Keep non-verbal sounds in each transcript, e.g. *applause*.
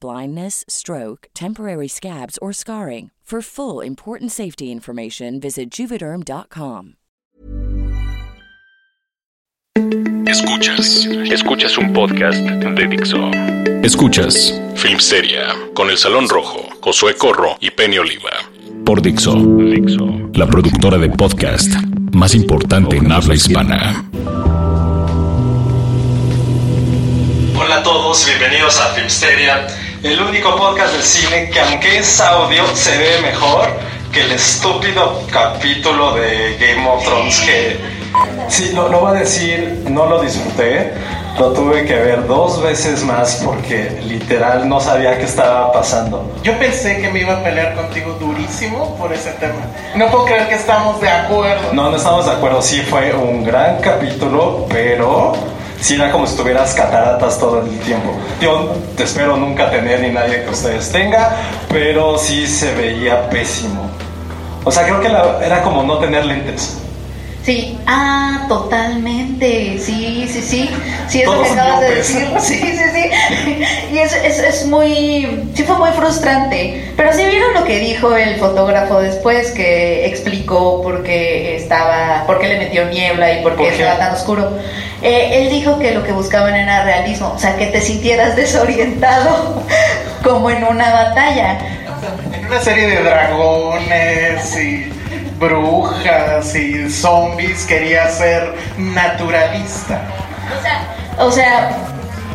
blindness, stroke, temporary scabs, or scarring. For full important safety information, visit juvederm.com. Escuchas, escuchas un podcast de Dixo. Escuchas Filmsteria con El Salón Rojo, Josué Corro y Penny Oliva. Por Dixo, Dixo, la productora de podcast más importante en habla hispana. Todos, bienvenidos a Filmsteria, el único podcast del cine que aunque es audio se ve mejor que el estúpido capítulo de Game of Thrones que sí, no, no va a decir, no lo disfruté, lo tuve que ver dos veces más porque literal no sabía qué estaba pasando. Yo pensé que me iba a pelear contigo durísimo por ese tema. No puedo creer que estamos de acuerdo. No, no estamos de acuerdo, sí fue un gran capítulo, pero sí era como si tuvieras cataratas todo el tiempo. Yo te espero nunca tener ni nadie que ustedes tenga, pero sí se veía pésimo. O sea, creo que la- era como no tener lentes. Sí, ah, totalmente, sí, sí, sí, sí, eso Todos que acabas de decir, *laughs* sí, sí, sí, y es, es, es muy, sí fue muy frustrante, pero sí vieron lo que dijo el fotógrafo después, que explicó por qué estaba, por qué le metió niebla y por qué ¿Por qué? estaba tan oscuro. Eh, él dijo que lo que buscaban era realismo, o sea, que te sintieras *laughs* desorientado como en una batalla. En una serie de dragones y brujas y zombies quería ser naturalista. O sea,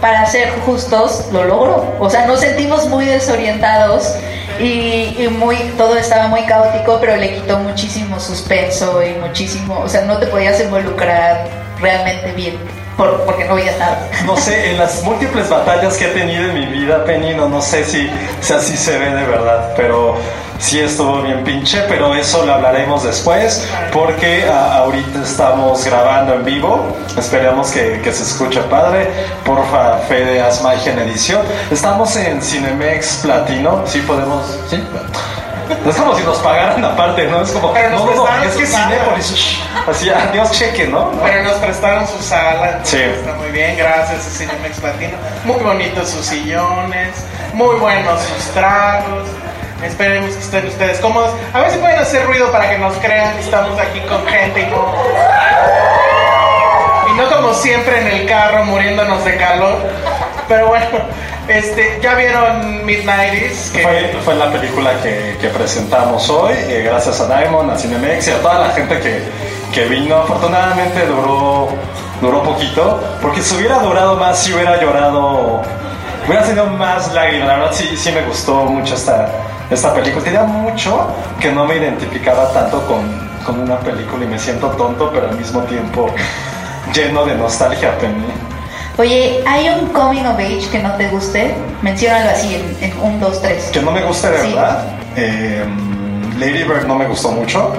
para ser justos, lo logró. O sea, nos sentimos muy desorientados y, y muy, todo estaba muy caótico, pero le quitó muchísimo suspenso y muchísimo, o sea, no te podías involucrar realmente bien por- porque no veías nada. No sé, en las múltiples batallas que he tenido en mi vida, Penny, no, no sé si, si así se ve de verdad, pero sí estuvo bien pinche, pero eso lo hablaremos después, porque a- ahorita estamos grabando en vivo, esperemos que, que se escuche padre, porfa, Fede, haz magia en edición. Estamos en Cinemex Platino, sí podemos, sí. No es como si nos pagaran aparte, ¿no? Es como, Pero nos no, es que. Cinépolis, así, adiós cheque, ¿no? Pero nos prestaron su sala, Sí. está muy bien, gracias a Cinemex Platino. Muy bonitos sus sillones, muy buenos sus tragos. Esperemos que estén ustedes cómodos. A ver si pueden hacer ruido para que nos crean que estamos aquí con gente y no, y no como siempre en el carro muriéndonos de calor. Pero bueno, este, ya vieron Midnighties, que Fue, la película que, presentamos hoy, eh, gracias a Diamond, a Cinemex y a toda la gente que, que vino. Afortunadamente duró, duró poquito, porque si hubiera durado más, si hubiera llorado, hubiera tenido más lágrimas. La verdad, sí, sí me gustó mucho esta, esta película. Tenía mucho que no me identificaba tanto con, con una película y me siento tonto, pero al mismo tiempo lleno de nostalgia, Penny. Oye, ¿hay un coming of age que no te guste? Menciónalo así en, en un, dos, tres. Que no me guste de Sí. verdad. Eh, Lady Bird no me gustó mucho.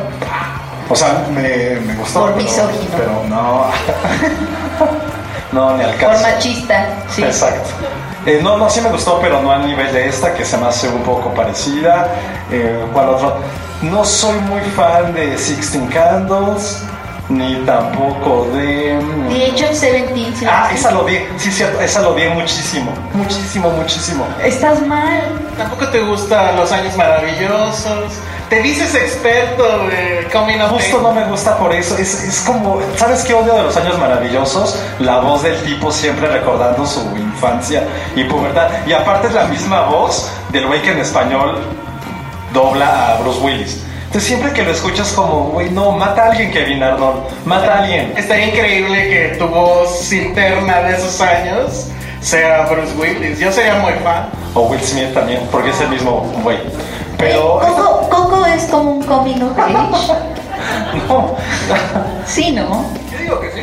O sea, me, me gustó. Por pero- misógino. Pero no. *laughs* No, ni al Por caso. machista, sí. Exacto. Eh, no, no, sí me gustó, pero no al nivel de esta, que se me hace un poco parecida. Eh, ¿Cuál otro? No soy muy fan de Sixteen Candles, ni tampoco de... mm, The Age of 17. ¿sí Ah, esa lo di, sí, cierto, esa lo di muchísimo, muchísimo, muchísimo. Estás mal. Tampoco te gustan los años maravillosos. Te dices experto de coming of Justo no me gusta por eso, es, es como, ¿sabes qué odio de los años maravillosos? La voz del tipo siempre recordando su infancia y pubertad. Y aparte es la misma voz del güey que en español dobla a Bruce Willis. Entonces siempre que lo escuchas como, güey, no, mata a alguien Kevin Arnold, mata a alguien. Estaría increíble que tu voz interna de esos años sea Bruce Willis. Yo sería muy fan. O Will Smith también, porque es el mismo güey. Pero... Coco, Coco es como un coming of age. *laughs* No. Sí, ¿no? Yo digo que sí.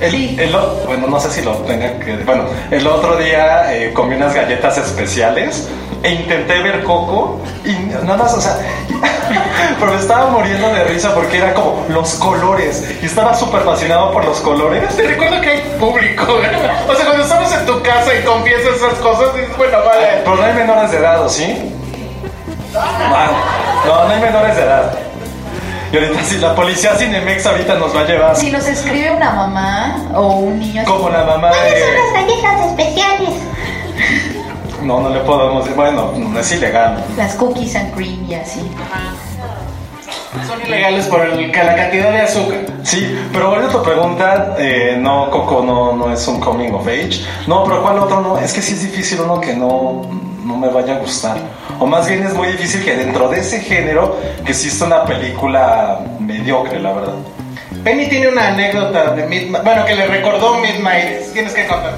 El, Sí. el bueno, no sé si lo tenga que. Bueno, el otro día eh, comí unas galletas especiales e intenté ver Coco y nada más, o sea. *laughs* pero me estaba muriendo de risa porque era como los colores y estaba súper fascinado por los colores. Te recuerdo que hay público. ¿eh? O sea, cuando estamos en tu casa y confiesas esas cosas, dices, bueno, vale. Pero no hay menores de edad, ¿o sí? No, no, no hay menores de edad. Y ahorita si la policía Cinemex ahorita nos va a llevar Si nos escribe una mamá o un niño así, como la mamá de... galletas especiales. No, no le podemos decir, bueno, es ilegal. Las cookies and cream y así. Son ilegales por el, que la cantidad de azúcar. Sí, pero ahorita tu pregunta, eh, no, Coco no, no es un coming of age. No, pero ¿cuál otro no? Es que sí es difícil uno que no, no me vaya a gustar. O más bien es muy difícil que dentro de ese género que exista una película mediocre, la verdad. Penny tiene una anécdota de Midnight. Bueno, que le recordó Midnight. Tienes que contar.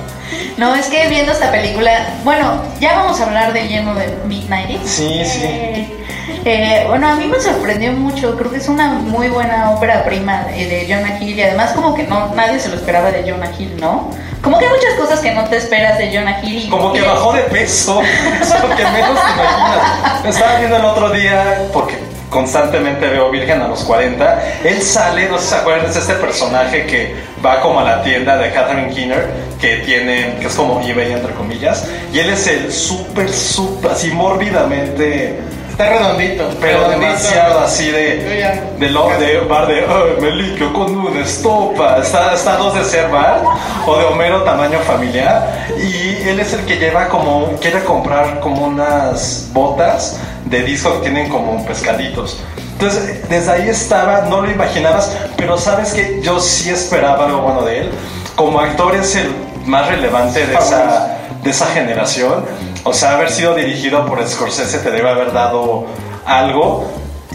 No, es que viendo esta película, bueno, ya vamos a hablar de lleno de Midnight. Sí, sí. Eh, eh, bueno, a mí me sorprendió mucho, creo que es una muy buena ópera prima de, de Jonah Hill y además como que no nadie se lo esperaba de Jonah Hill, ¿no? Como que hay muchas cosas que no te esperas de Jonah Hill y Como que bajó de peso, eso *laughs* es lo que menos te imaginas. Estaba viendo el otro día, porque constantemente veo Virgen a los 40, él sale, no sé si se acuerdan, es este personaje que va como a la tienda de Catherine Keener, que tiene, que es como eBay entre comillas, y él es el súper, súper, así mórbidamente, Está redondito. pero redondito. demasiado así de, de, lo, de bar de, "Ay, me liquio con una estopa, está, está dos de ser bar, o de Homero tamaño familiar, y él es el que lleva como, quiere comprar como unas botas de disco que tienen como pescaditos. Entonces, desde ahí estaba, no lo imaginabas, pero sabes que yo sí esperaba algo bueno de él. Como actor es el más relevante de esa, de esa generación. O sea, haber sido dirigido por Scorsese te debe haber dado algo.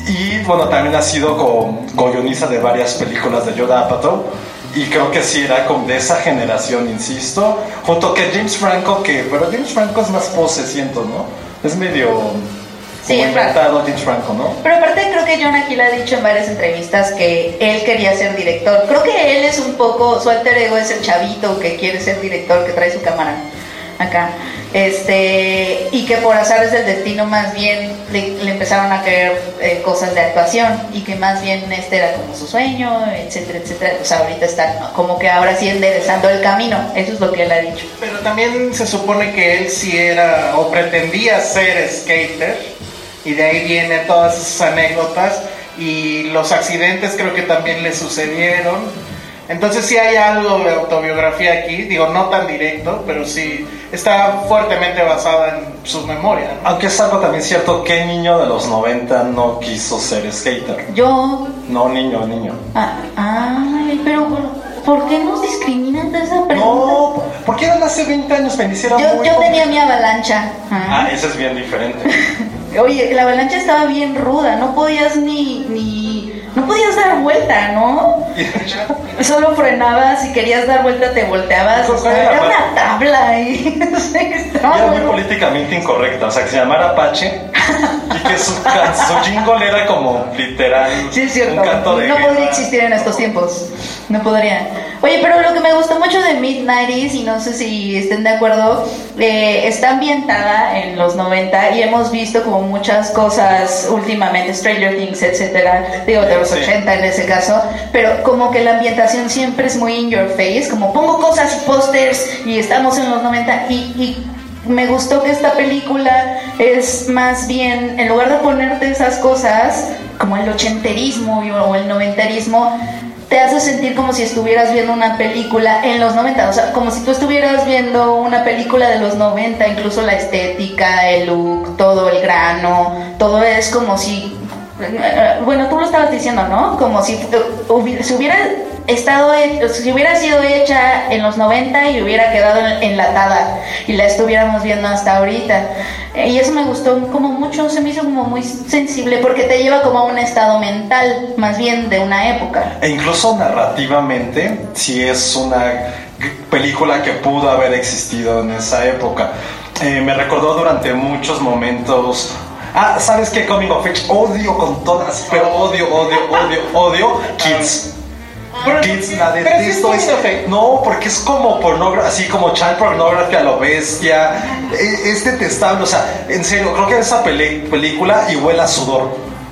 Y bueno, también ha sido con, con guionista de varias películas de Yoda Apatow. Y creo que sí era como de esa generación, insisto. Junto que James Franco, que. Pero James Franco es más pose, siento, ¿no? Es medio. Sí, como inventado James Franco, ¿no? Pero aparte creo que Jonah Hill ha dicho en varias entrevistas que él quería ser director. Creo que él es un poco, su alter ego es el chavito que quiere ser director, que trae su cámara acá. Este, y que por azares del destino más bien le, empezaron a caer eh, cosas de actuación y que más bien este era como su sueño, etcétera, etcétera. Pues ahorita está como que ahora sí enderezando el camino. Eso es lo que él ha dicho. Pero también se supone que él sí era o pretendía ser skater y de ahí vienen todas esas anécdotas y los accidentes creo que también le sucedieron. Entonces sí hay algo de autobiografía aquí, digo no tan directo, pero sí está fuertemente basada en su memoria. ¿no? Aunque es algo también cierto, ¿qué niño de los 90 no quiso ser skater? Yo No, niño, niño. Ah, ay, pero ¿por qué nos discriminan de esa pregunta? No, porque eran hace 20 años, me hicieron yo, muy yo tenía mi avalancha. ajá. Ah, ese es bien diferente. *laughs* Oye, la avalancha estaba bien ruda, no podías ni, ni, no podías dar vuelta, ¿no? *laughs* Solo frenabas, si querías dar vuelta te volteabas, o ¿Cuál sea, era una tabla ahí. *laughs* Sí, Y estaba era muy políticamente incorrecta, o sea, que se llamara Apache. *laughs* y *laughs* que su, su jingle era como literal Sí, es cierto. un canto de no guerra. podría existir en estos tiempos. No podría. Oye, pero lo que me gustó mucho de Mid-90s, y no sé si estén de acuerdo, eh, está ambientada en los 90 y hemos visto como muchas cosas últimamente, Stranger Things, etcétera, digo, de los Sí. 80 en ese caso, pero como que la ambientación siempre es muy in your face, como pongo cosas y pósters y estamos en los 90 y, y me gustó que esta película es más bien, en lugar de ponerte esas cosas, como el ochenterismo o el noventerismo, te hace sentir como si estuvieras viendo una película en los 90, o sea, como si tú estuvieras viendo una película de los 90, incluso la estética, el look, todo el grano, todo es como si, *laughs* bueno, tú lo estabas diciendo, ¿no? Como si se hubiera estado, si hubiera sido hecha en los 90 y hubiera quedado en- enlatada y la estuviéramos viendo hasta ahorita. Eh, Y eso me gustó como mucho, se me hizo como muy sensible porque te lleva como a un estado mental, más bien de una época. E incluso narrativamente, si es una película que pudo haber existido en esa época. Eh, me recordó durante muchos momentos. Ah, ¿sabes qué? Coming of Age. Odio con todas, pero odio, odio, odio, odio. Kids. Pero- Kids, la es detesto. es- age. no, porque es como pornografía, así como child pornography a lo bestia. E- Es detestable, o sea, en serio, creo que esa peli- película y huele a sudor.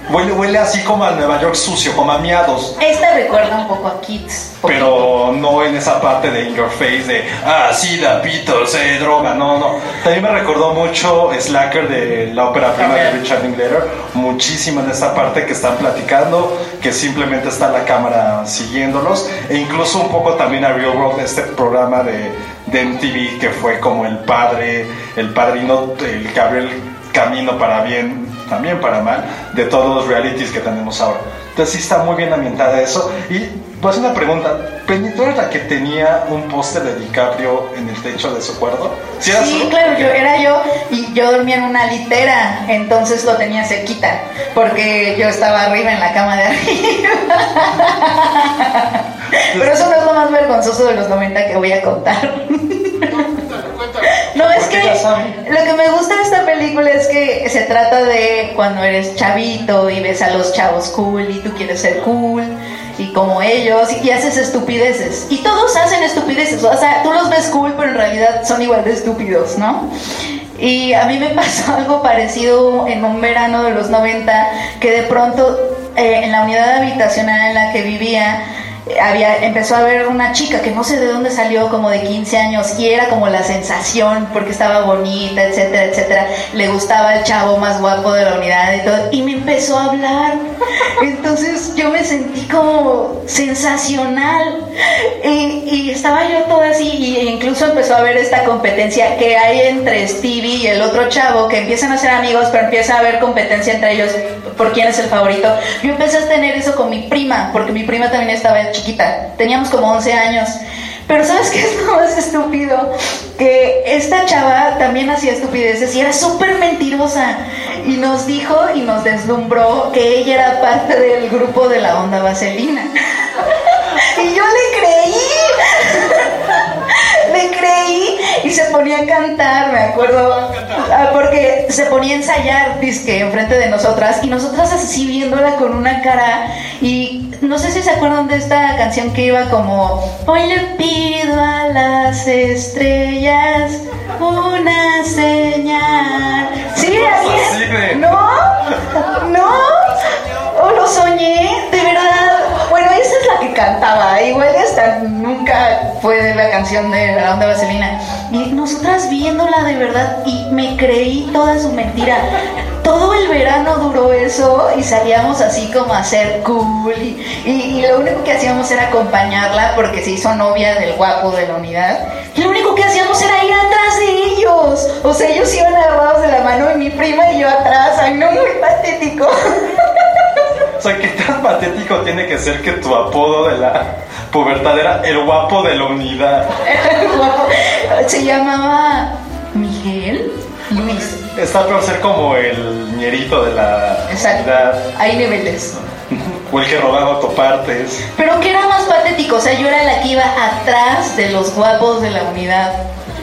Huele, huele así como a Nueva York sucio, como a miados. Esta recuerda un poco a Kids. Pero no en esa parte de In Your Face de, ah, sí, da pito, se droga, no, no. También me recordó mucho Slacker de la ópera prima de Richard Linklater, muchísimo en esa parte que están platicando, que simplemente está la cámara siguiéndolos, e incluso un poco también a Real World, este programa de, de MTV que fue como el padre, el padrino, el que abrió el camino para bien, también para mal, de todos los realities que tenemos ahora. Entonces sí está muy bien ambientada eso. Y pues una pregunta, Penny, ¿tú eres la que tenía un póster de DiCaprio en el techo de su cuarto? ¿Sí, claro, yo era yo y yo dormía en una litera, entonces lo tenía cerquita, porque yo estaba arriba en la cama de *laughs* arriba. Pero eso no es lo más vergonzoso de los 90 que voy a contar. *laughs* No, es que lo que me gusta de esta película es que se trata de cuando eres chavito y ves a los chavos cool y tú quieres ser cool y como ellos y haces estupideces. Y todos hacen estupideces, o sea, tú los ves cool, pero en realidad son igual de estúpidos, ¿no? Y a mí me *laughs* pasó algo parecido en un verano de los 90, que de pronto eh, en la unidad habitacional en la que vivía, había, empezó a ver una chica que no sé de dónde salió, como de 15 años, y era como la sensación, porque estaba bonita, etcétera, etcétera. Le gustaba el chavo más guapo de la unidad y todo, y me empezó a hablar. Entonces yo me sentí como sensacional. Y, y estaba yo toda así, y incluso empezó a haber esta competencia que hay entre Stevie y el otro chavo, que empiezan a ser amigos, pero empieza a haber competencia entre ellos por quién es el favorito. Yo empecé a tener eso con mi prima, porque mi prima también estaba chiquita, teníamos como 11 años. Pero ¿sabes qué es lo más estúpido? Que esta chava también hacía estupideces y era súper mentirosa. Y nos dijo y nos deslumbró que ella era parte del grupo de la onda vaselina. *laughs* y yo le creí. *laughs* Le creí y se ponía a cantar, me acuerdo. Ah, Porque se ponía a ensayar, disque, enfrente de nosotras. Y nosotras así viéndola con una cara. Y no sé si se acuerdan de esta canción que iba como: Hoy le pido a las estrellas una señal. Sí, así es. No, no. O lo soñé, esa es la que cantaba. Igual esta nunca fue la canción de la onda vaselina. Y nosotras viéndola de verdad y me creí toda su mentira. Todo el verano duró eso y salíamos así como a ser cool. Y, y- y lo único que hacíamos era acompañarla porque se hizo novia del guapo de la unidad. Y lo único que hacíamos era ir atrás de ellos. O sea, ellos iban agarrados de la mano y mi prima y yo atrás. Ay, no, muy patético. *laughs* O sea, ¿qué tan patético tiene que ser que tu apodo de la pubertad era el guapo de la unidad? Guapo. *laughs* Se llamaba Miguel Luis. Está peor ser como el ñerito de la Exacto. unidad Hay niveles. *laughs* o el que robaba autopartes. Pero que era más patético, o sea, yo era la que iba atrás de los guapos de la unidad.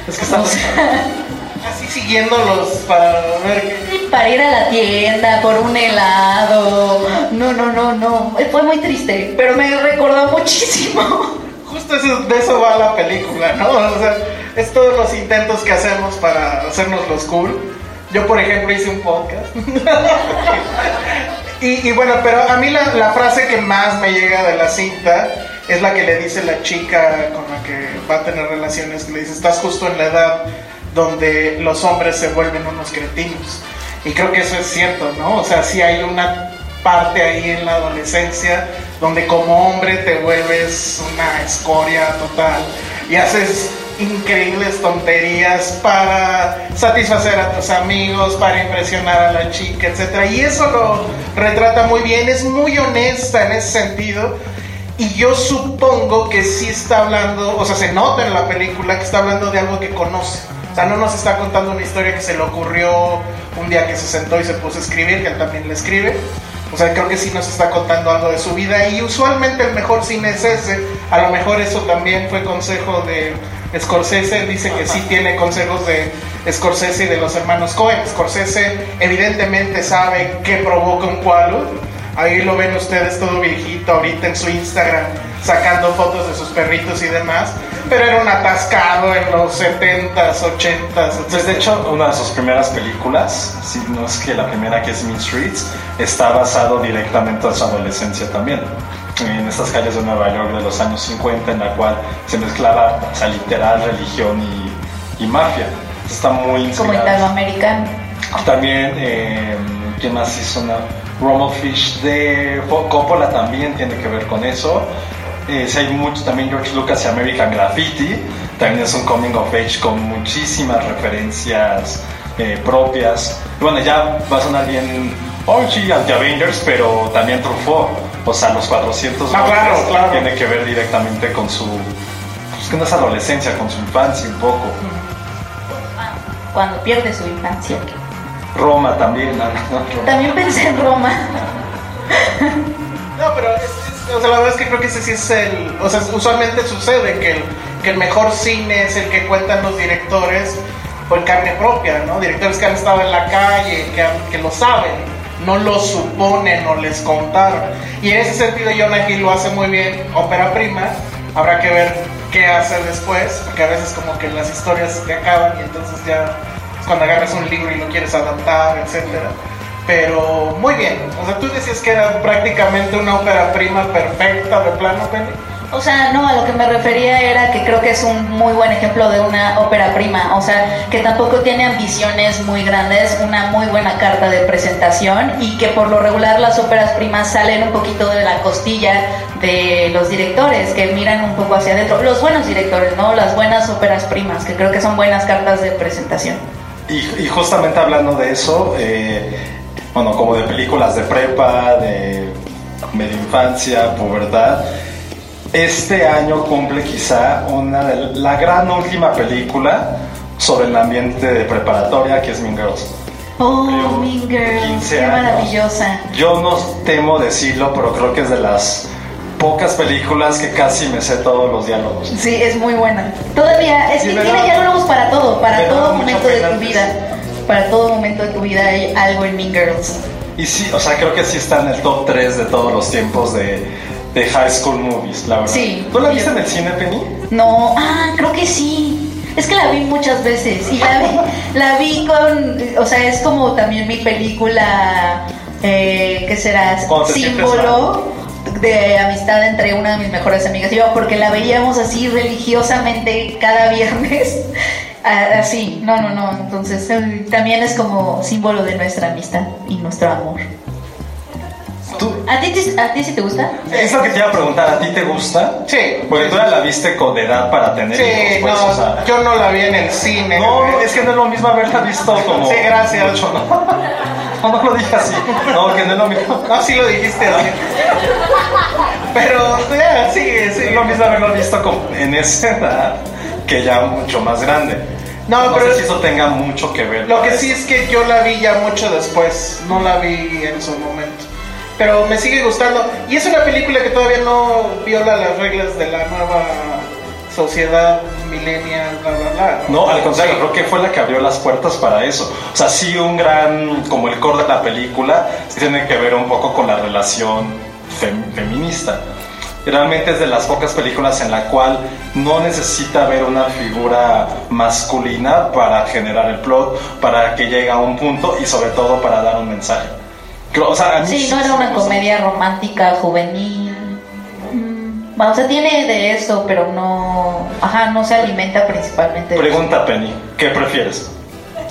Es que O sea, *laughs* Así siguiéndolos para ver qué. Para ir a la tienda por un helado. No, no, no, no. Fue muy triste, pero me recordó muchísimo. Justo eso, de eso va la película, ¿no? O sea, es todos los intentos que hacemos para hacernos los cool. Yo, por ejemplo, hice un podcast. *laughs* y, bueno, pero a mí la, la frase que más me llega de la cinta es la que le dice la chica con la que va a tener relaciones, que le dice, estás justo en la edad donde los hombres se vuelven unos cretinos. Y creo que eso es cierto, ¿no? O sea, sí hay una parte ahí en la adolescencia donde como hombre te vuelves una escoria total y haces increíbles tonterías para satisfacer a tus amigos, para impresionar a la chica, etc. Y eso lo retrata muy bien, es muy honesta en ese sentido. Y yo supongo que sí está hablando, o sea, se nota en la película que está hablando de algo que conoce. O sea, no nos está contando una historia que se le ocurrió un día que se sentó y se puso a escribir, que él también le escribe. O sea, creo que sí nos está contando algo de su vida y usualmente el mejor cine es ese. A lo mejor eso también fue consejo de Scorsese. Dice que sí tiene consejos de Scorsese y de los hermanos Cohen. Scorsese evidentemente sabe qué provoca un cualo. Ahí lo ven ustedes todo viejito ahorita en su Instagram sacando fotos de sus perritos y demás, pero era un atascado en los 70s, 80s. Pues de hecho, una de sus primeras películas, si no es que la primera que es Mean Streets, está basado directamente en su adolescencia también. En estas calles de Nueva York de los años 50, en la cual se mezclaba, o sea, literal, religión y, y mafia. Está muy Como italoamericano. También, eh, ¿quién más hizo una? Fish de Coppola también tiene que ver con eso. Eh, si hay mucho también George Lucas y American Graffiti, también es un coming of age con muchísimas referencias eh, propias. bueno, ya va a sonar bien Orgy, Anti-Avengers, pero también Truffaut, o sea, los 400 ah, claro, claro. tiene que ver directamente con su, pues que no es adolescencia, con su infancia un poco. Cuando pierde su infancia. Roma también, *laughs* no, no, También pensé en Roma. no, pero es, o sea, la verdad es que creo que ese sí es el. O sea, usualmente sucede que el, que el mejor cine es el que cuentan los directores por carne propia, ¿no? Directores que han estado en la calle, que, que lo saben, no lo suponen o les contaron. Y en ese sentido, Jonah Hill lo hace muy bien, ópera prima. Habrá que ver qué hace después, porque a veces, como que las historias se acaban y entonces ya es cuando agarras un libro y lo quieres adaptar, etcétera pero muy bien. O sea, tú decías que era prácticamente una ópera prima perfecta de plano, Penny. O sea, no, a lo que me refería era que creo que es un muy buen ejemplo de una ópera prima, o sea, que tampoco tiene ambiciones muy grandes, una muy buena carta de presentación y que por lo regular las óperas primas salen un poquito de la costilla de los directores, que miran un poco hacia adentro, los buenos directores, ¿no? Las buenas óperas primas, que creo que son buenas cartas de presentación. Y, justamente hablando de eso, eh, bueno, como de películas de prepa, de media infancia, pubertad. Este año cumple quizá una de la gran última película sobre el ambiente de preparatoria que es Mean Girls. Oh, Mean Girls, qué maravillosa. Yo no temo decirlo, pero creo que es de las pocas películas que casi me sé todos los diálogos. Sí, es muy buena. Todavía, es que tiene diálogos para todo, para todo momento de tu vida para todo momento de tu vida hay algo en Mean Girls. Y sí, o sea, creo que sí está en el top 3 de todos los tiempos de, de high school movies, la verdad. Sí. ¿Tú la viste en el cine, Penny? No, ah, creo que sí. Es que la vi muchas veces y la vi, *laughs* la vi con, o sea, es como también mi película, eh, ¿qué será? Símbolo de amistad entre una de mis mejores amigas y yo, porque la veíamos así religiosamente cada *laughs* viernes Así, no, no, no. Entonces también es como símbolo de nuestra amistad y nuestro amor. ¿A ti, ¿A ti sí te gusta? Es lo que te iba a preguntar, ¿a ti te gusta? Sí. Porque tú ya la viste con edad para tener Sí, pues, no, yo no la vi en el cine. No, es que no es lo mismo haberla visto como... Sí, gracias. *laughs* ¿no? no, lo dije así. No, que no es lo mismo. No, sí lo dijiste así. *laughs* Pero, sí, sí. Es lo mismo haberlo visto como en esa edad que ya mucho más grande. No, pero sé si eso tenga mucho que ver. Lo que sí es que yo la vi ya mucho después, no la vi en su momento. Pero me sigue gustando. Y es una película que todavía no viola las reglas de la nueva sociedad millennials, bla, bla, bla. No, al contrario, creo que fue la que abrió las puertas para eso. O sea, sí un gran, como el core de la película, sí tiene que ver un poco con la relación fem- feminista. Y Realmente es de las pocas películas en la cual no necesita haber una figura masculina para generar el plot, para que llegue a un punto y sobre todo para dar un mensaje. O sea, a mí Sí, no era una comedia romántica juvenil. Mm, O sea, tiene de eso, pero no. Ajá, no se alimenta principalmente de Pregunta Penny, ¿qué prefieres?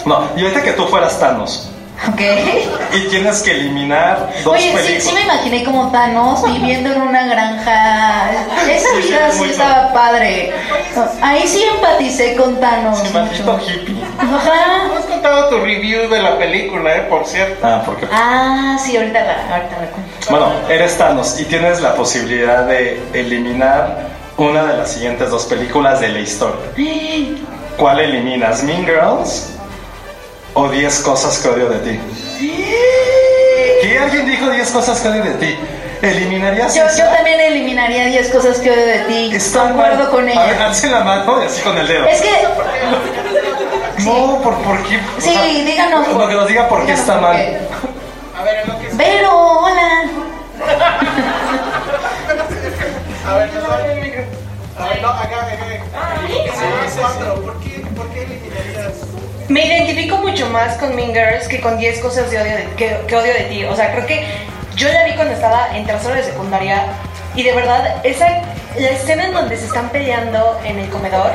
No, y ahorita que tú fueras Thanos Ok. y tienes que eliminar dos Oye, sí, películas. sí me imaginé como Thanos viviendo en una granja. Esa Sí, sí, vida sí estaba padre. Ahí sí empaticé con Thanos. Sí, maldito hippie. Ajá. No has contado tu review de la película, eh, por cierto. Ah, porque. Ah, sí, ahorita la, ahorita la cuento. Bueno, eres Thanos y tienes la posibilidad de eliminar una de las siguientes dos películas de la historia. *gasps* ¿Cuál eliminas? ¿Mean Girls o 10 cosas que odio de ti? ¿Qué? ¿Alguien dijo 10 cosas que odio de ti? ¿Eliminarías Yo, esa? yo también eliminaría 10 cosas que odio de ti. Está Concuerdo mal. con A ver, ella. alce la mano y así con el dedo. Es que. No, ¿por, por qué? O Sí, díganos. Lo que nos diga por qué está mal. qué. A ver, en lo que Vero, hola. *laughs* A ver, no sale el micro. A ver, no, acá, acá, acá. Sí, cuatro. ¿Por qué, ¿Por qué eliminarías? Me identifico mucho más con Mean Girls que con 10 cosas de odio de- que, que odio de ti. O sea, creo que yo la vi cuando estaba en tercero de secundaria y de verdad, esa, la escena en donde se están peleando en el comedor,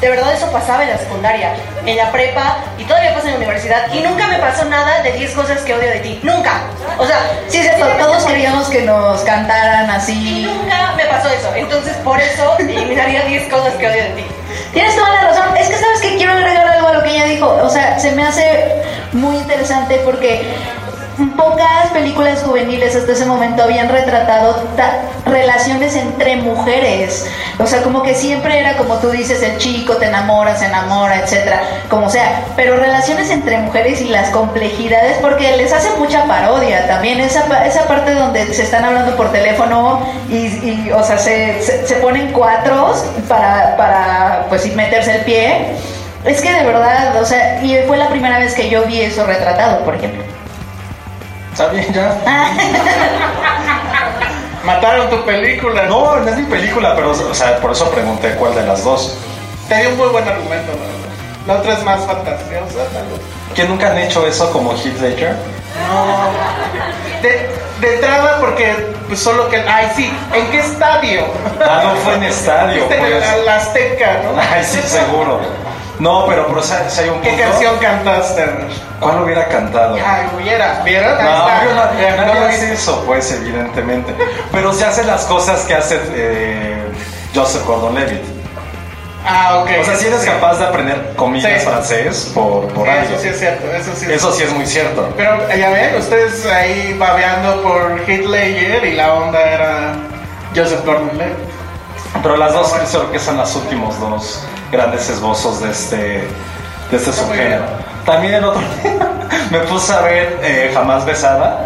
de verdad eso pasaba en la secundaria, en la prepa y todavía pasa en la universidad y nunca me pasó nada de 10 cosas que odio de ti. Nunca. O sea, Sí, cierto, todos queríamos que nos cantaran y así. nunca me pasó eso. Entonces, por eso *laughs* eliminaría 10 cosas que odio de ti. Tienes toda la razón. Es que sabes que quiero agregar algo a lo que ella dijo. O sea, se me hace muy interesante porque pocas películas juveniles hasta ese momento habían retratado ta- relaciones entre mujeres. O sea, como que siempre era como tú dices, el chico te enamora, se enamora, etcétera, como sea. Pero relaciones entre mujeres y las complejidades, porque les hace mucha parodia también. Esa, esa parte donde se están hablando por teléfono y, y, o sea, se, se, ponen cuatros para, para, pues, meterse el pie. Es que de verdad, o sea, y fue la primera vez que yo vi eso retratado, por ejemplo. ¿Está bien ya? *laughs* Mataron tu película. No, no es mi película, pero o sea, por eso pregunté cuál de las dos. Te dio un muy buen argumento, la verdad. La otra es más fantasiosa, tal vez. ¿Que nunca han hecho eso como Heath Ledger? No. De, de entrada, porque pues solo que. Ay, sí. ¿En qué estadio? Ah, no fue en estadio, en el- pues. la Azteca, ¿no? Ay, sí, seguro. No, pero, pero si hay un ¿Qué punto, canción cantaste? ¿Cuál hubiera cantado? Ay, hubiera. ¿Vieron? No, no- no hace hice. eso, pues, evidentemente. Pero se hace las cosas que hace eh, Joseph Gordon-Levitt. Ah, ok. O sea, si eres Sí. capaz de aprender comillas Sí. francés por, por Sí, alguien. Eso sí es cierto, eso sí es Eso sí es muy cierto. Pero ya ven, ustedes ahí babeando por Ledger y la onda era Joseph Gordon-Levitt. Pero las dos creo que son los últimos dos grandes esbozos de este, de este subgénero. También el otro día *laughs* me puse a ver eh, Jamás Besada.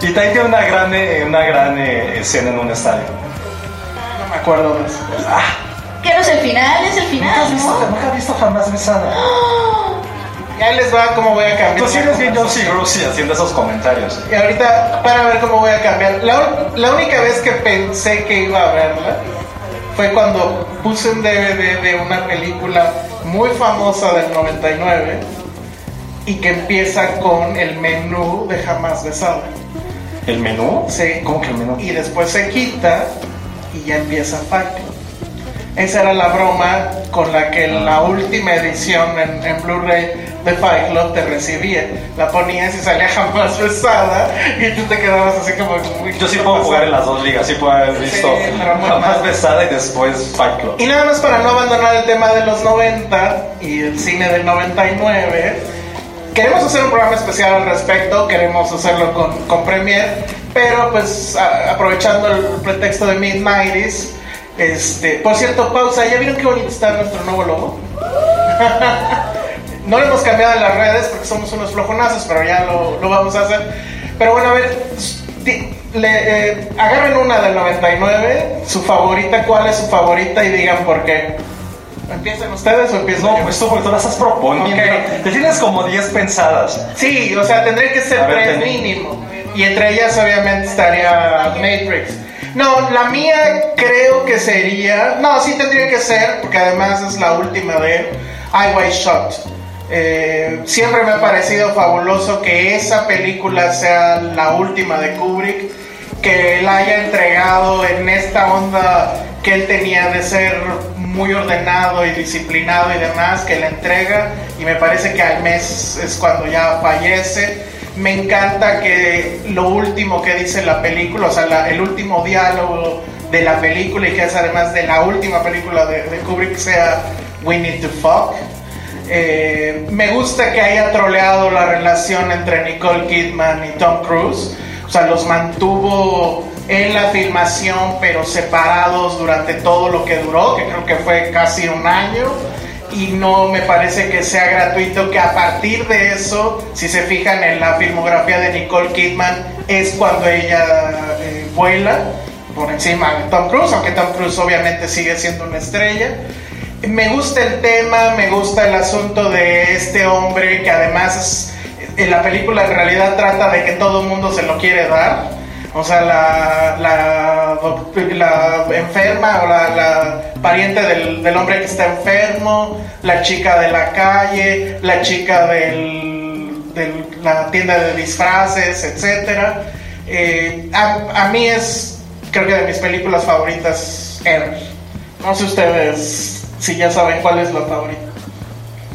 Y también tiene una gran, eh, una gran eh, escena en un estadio. No me acuerdo de eso. ¿Qué no es el final? Es el ¿Nunca final, has visto, ¿no? nunca has visto Jamás Besada? *gasps* Y ahí les va cómo voy a cambiar. Tú sí eres bien conversación. Josie Grusi haciendo esos comentarios. Y ahorita, para ver cómo voy a cambiar. La, la única vez que pensé que iba a verla fue cuando puse un DVD de una película muy famosa del 99 y que empieza con el menú de Jamás Besado. ¿El menú? Sí. ¿Cómo que el menú? Y después se quita y ya empieza Fight Club. Esa era la broma con la que la última edición en, en Blu-ray de Fight Club te recibía. La ponías y salía jamás besada y tú te quedabas así como... "Uy, Yo sí ¿qué puedo está jugar en pasando?". las dos ligas. Sí puedo haber visto muy Jamás mal. Besada y después Fight Club. Y nada más para no abandonar el tema de los 90 y el cine del 99, queremos hacer un programa especial al respecto, queremos hacerlo con, con Premiere, pero pues a- aprovechando el pretexto de Mid-90s, este, por cierto, pausa, ¿ya vieron qué bonito está nuestro nuevo logo? *laughs* no lo hemos cambiado en las redes porque somos unos flojonazos, pero ya lo, lo vamos a hacer. Pero bueno, a ver, le, eh, agarren una del 99, su favorita, cuál es su favorita y digan por qué. ¿Empiezan ustedes o empiezo No, yo? pues tú porque tú las estás proponiendo. Ok. Te tienes como 10 pensadas. Sí, o sea, tendría que ser A ver, tres ten- mínimo. Y entre ellas obviamente estaría Matrix. No, la mía creo que sería... No, sí tendría que ser, porque además es la última de él, I White Shot. Eh, siempre me ha parecido fabuloso que esa película sea la última de Kubrick, que él haya entregado en esta onda que él tenía de ser muy ordenado y disciplinado y demás, que la entrega y me parece que al mes es cuando ya fallece. Me encanta que lo último que dice la película, o sea, el último diálogo de la película y que es además de la última película de, de Kubrick sea We Need to Fuck. Eh, me gusta que haya troleado la relación entre Nicole Kidman y Tom Cruise. O sea, los mantuvo en la filmación, pero separados durante todo lo que duró, que creo que fue casi un año. Y no me parece que sea gratuito que a partir de eso, si se fijan en la filmografía de Nicole Kidman, es cuando ella eh, vuela por encima de Tom Cruise, aunque Tom Cruise obviamente sigue siendo una estrella. Me gusta el tema, me gusta el asunto de este hombre que además en la película en realidad trata de que todo el mundo se lo quiere dar. O sea, la, la, enferma o la, pariente del, del hombre que está enfermo, la chica de la calle, la chica del, de la tienda de disfraces, etcétera. Eh, a, mí es, creo que de mis películas favoritas ever. No sé ustedes si ya saben cuál es la favorita.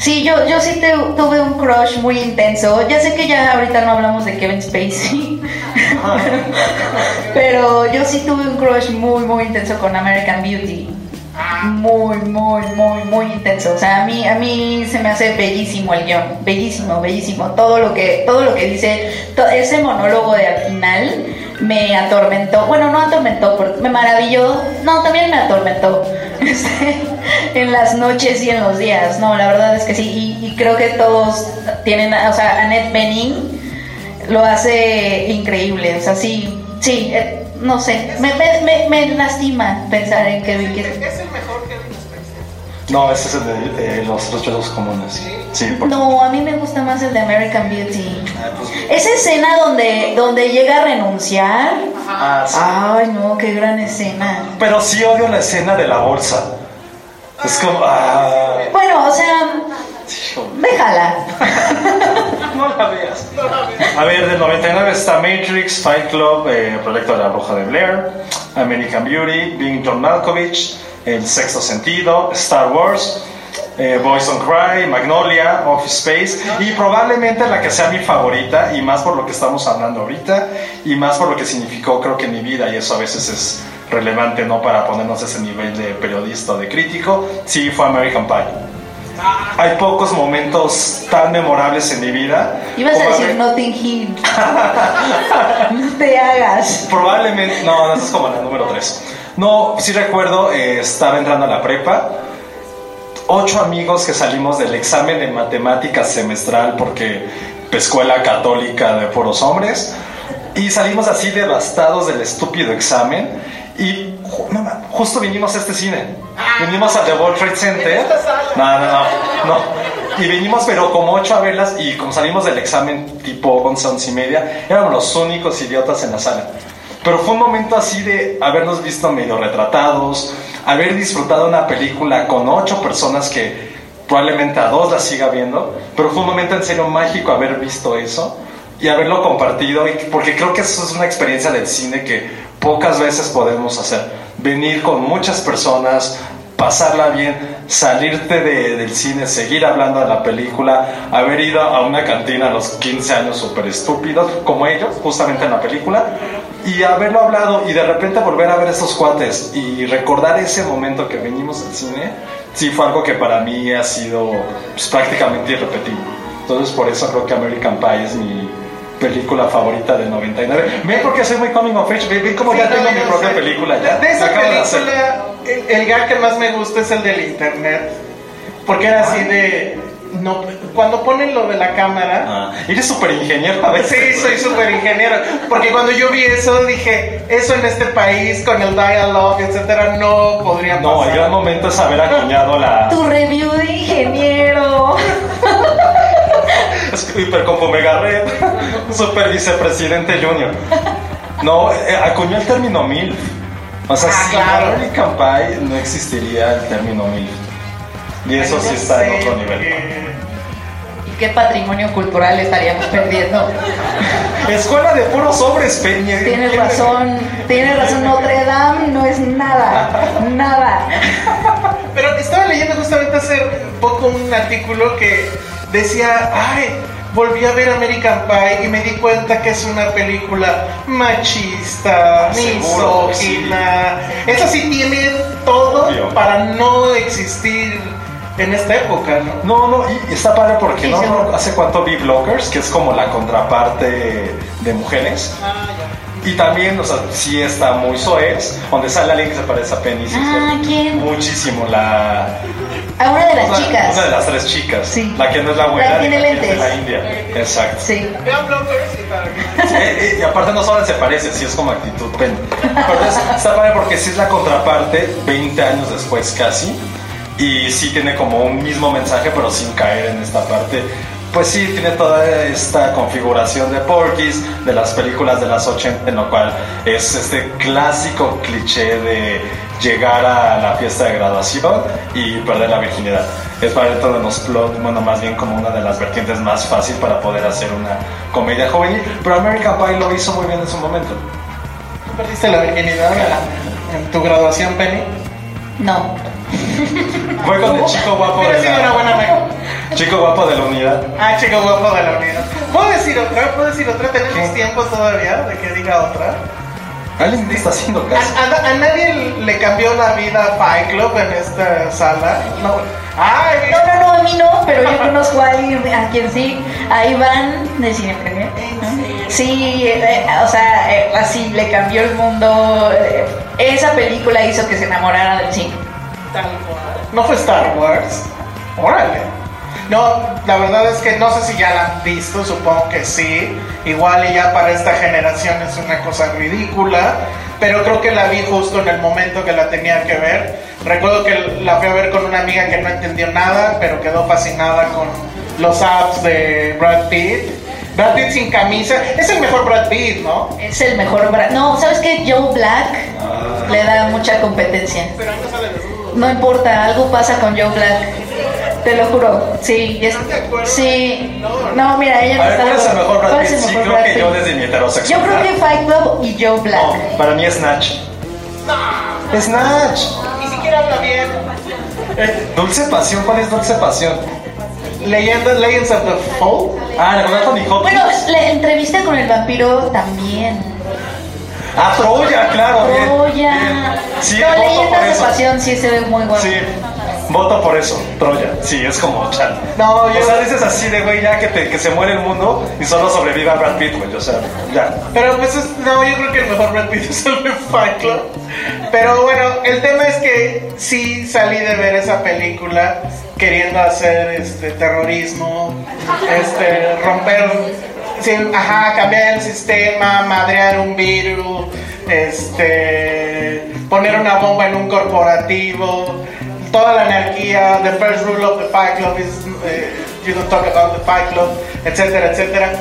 Sí, yo, yo sí tuve un crush muy intenso. Ya sé que ya ahorita no hablamos de Kevin Spacey, *laughs* pero yo sí tuve un crush muy, muy intenso con American Beauty. Muy, muy, muy, muy intenso. O sea, a mí, a mí se me hace bellísimo el guion, bellísimo, bellísimo. Todo lo que, todo lo que dice, ese monólogo de al final me atormentó. Bueno, no atormentó, me maravilló. No, también me atormentó. *laughs* En las noches y en los días. No, la verdad es que sí. Y, y creo que todos tienen, o sea, Annette Bening lo hace increíble. O sea, sí, sí, eh, no sé. Me, me, me, me lastima pensar en Kevin Es el mejor Kevin Spacey. No, ese es el de, de los rechazos comunes. Sí, por- No, a mí me gusta más el de American Beauty. Ah, pues- Esa escena donde, donde llega a renunciar. Ah, sí. Ay, no, qué gran escena. Pero sí odio la escena de la bolsa. Es como. Ah, Bueno, o sea, déjala. no la veas. A ver, del 99 está Matrix, Fight Club, eh, Proyecto de la Bruja de Blair, American Beauty, Being John Malkovich, El Sexto Sentido, Star Wars, eh, Boys on Cry, Magnolia, Office Space y probablemente la que sea mi favorita y más por lo que estamos hablando ahorita y más por lo que significó creo que en mi vida y eso a veces es relevante no para ponernos ese nivel de periodista o de crítico, sí fue American Pie. Hay pocos momentos tan memorables en mi vida. Ibas a decir Notting Hill. *laughs* no te hagas. Probablemente, no, no, esa es como la número 3. No, sí recuerdo, eh, estaba entrando a la prepa, ocho amigos que salimos del examen de matemáticas semestral porque pues, escuela católica de puros hombres y salimos así devastados del estúpido examen y ju- justo vinimos a este cine. Vinimos al The World Trade Center. No, no, no, no. Y vinimos pero como ocho a verlas y como salimos del examen tipo 11, 11 y media, éramos los únicos idiotas en la sala. Pero fue un momento así de habernos visto medio retratados, haber disfrutado una película con ocho personas que probablemente a dos la siga viendo, pero fue un momento en serio mágico haber visto eso y haberlo compartido, y- porque creo que eso es una experiencia del cine que pocas veces podemos hacer. Venir con muchas personas, pasarla bien, salirte de- del cine, seguir hablando de la película, haber ido a una cantina a los 15 años súper estúpidos, como ellos, justamente en la película, y haberlo hablado y de repente volver a ver esos cuates y recordar ese momento que venimos al cine, sí fue algo que para mí ha sido pues, prácticamente irrepetible. Entonces por eso creo que American Pie es mi película favorita del 99. Ven porque soy muy coming of age, ven, ven como ya no, tengo mi yo propia sé. película ya. De, esa de película, el, el gag que más me gusta es el del internet. Porque era así de. no, cuando ponen lo de la cámara, Ah, eres súper ingeniero a veces. Sí, soy súper ingeniero. Porque cuando yo vi eso dije, eso en este país con el dialogue, etcétera, no podría pasar. No, el gran momento es haber acuñado la. Tu review de ingeniero. *laughs* Es Hipercompo Mega Red. Super vicepresidente Junior. No, eh, acuñó el término MILF. O sea, Ah, sin claro. No existiría el término MILF. Y eso sí está en otro nivel. ¿Y qué patrimonio cultural estaríamos perdiendo? Escuela de puros hombres, Peña. Tienes razón, tienes razón. Notre Dame no es nada, nada. Pero estaba leyendo justamente hace poco un artículo que decía, ay, volví a ver American Pie y me di cuenta que es una película machista, que misógina. Esa sí tiene todo Obvio. para no existir en esta época, ¿no? No, no, y está padre porque Sí, no, no, hace cuánto vi Blockers, que es como la contraparte de mujeres. Y también, o sea, sí está muy soez, donde sale alguien que se parece a Penny. sí, Ah, sí. ¿quién? Muchísimo, la... A una de las una, chicas. una de las tres chicas. Sí. La que no es la La abuela, que tiene que es de la lentes. India. Exacto. Sí. Vean y para que- y aparte no solo se parece, sí es como actitud. Pero es- está padre porque sí es la contraparte 20 años después casi. Y sí tiene como un mismo mensaje, pero sin caer en esta parte. Pues sí, tiene toda esta configuración de Porky's, de las películas de las 80, en lo cual es este clásico cliché de llegar a la fiesta de graduación y perder la virginidad. Es para dentro de los plot, bueno, más bien como una de las vertientes más fácil para poder hacer una comedia juvenil, pero American Pie lo hizo muy bien en su momento. ¿Tú perdiste la virginidad en- tu graduación, Penny? No. Fue con el chico guapo Hubiera de sido una la, buena amiga. chico guapo de la unidad. Ah, chico guapo de la unidad. ¿Puedo decir otra? ¿Puedo decir otra? ¿Tenemos ¿Qué? tiempo todavía de que diga otra? Alguien te está haciendo caso. ¿A, a- a nadie le cambió la vida Fight Club en esta sala? No. Ay, No, no, no, a mí no, pero yo conozco a alguien a quien sí, a Iván de Cine Premier. Sí, eh, o sea, eh, así le cambió el mundo. eh, esa película hizo que se enamorara del cine. Tal cual. ¿No fue Star Wars? Órale. No, la verdad es que no sé si ya la han visto, supongo que sí. Igual y ya para esta generación es una cosa ridícula, pero creo que la vi justo en el momento que la tenía que ver. Recuerdo que la fui a ver con una amiga que no entendió nada, pero quedó fascinada con los abs de Brad Pitt. Brad Pitt sin camisa, es el mejor Brad Pitt, ¿no? Es el mejor. bra- No, ¿sabes qué? Joe Black le da mucha competencia. Pero ahí no sale desnudo. No importa, algo pasa con Joe Black. Te lo juro. Sí, es- ¿No te acuerdas? sí. No, mira, ella A no ver, está ¿cuál es el mejor Brad ¿Cuál es Pitt? Sí, mejor creo Brad que yo desde mi Yo heterosexualidad. creo que Fight Club y Joe Black. No, para mí es Snatch. Snatch. Ni siquiera habla bien. Dulce Pasión, ¿cuál es Dulce Pasión? Leyendas, Legends of the Fall. Ah, la con Anthony Hopkins. Bueno, la entrevista con el vampiro también. Ah, Troya, claro. Troya. bien. Sí, no, leyendas de pasión sí se ve muy guapo. Sí, voto por eso, Troya. Sí, es como chal. No, O yo- sea, dices así de, güey, ya que, te- que se muere el mundo y solo sobreviva Brad Pitt, güey. O sea, ya. Pero pues es- no, yo creo que el mejor Brad Pitt *laughs* es el de Fight Club. Pero bueno, el tema es que sí salí de ver esa película queriendo hacer este terrorismo, este romper, sí, ajá, cambiar el sistema, madrear un virus, este poner una bomba en un corporativo, toda la anarquía, the first rule of the Fight Club is eh, you don't talk about the Fight Club, etcétera, etcétera.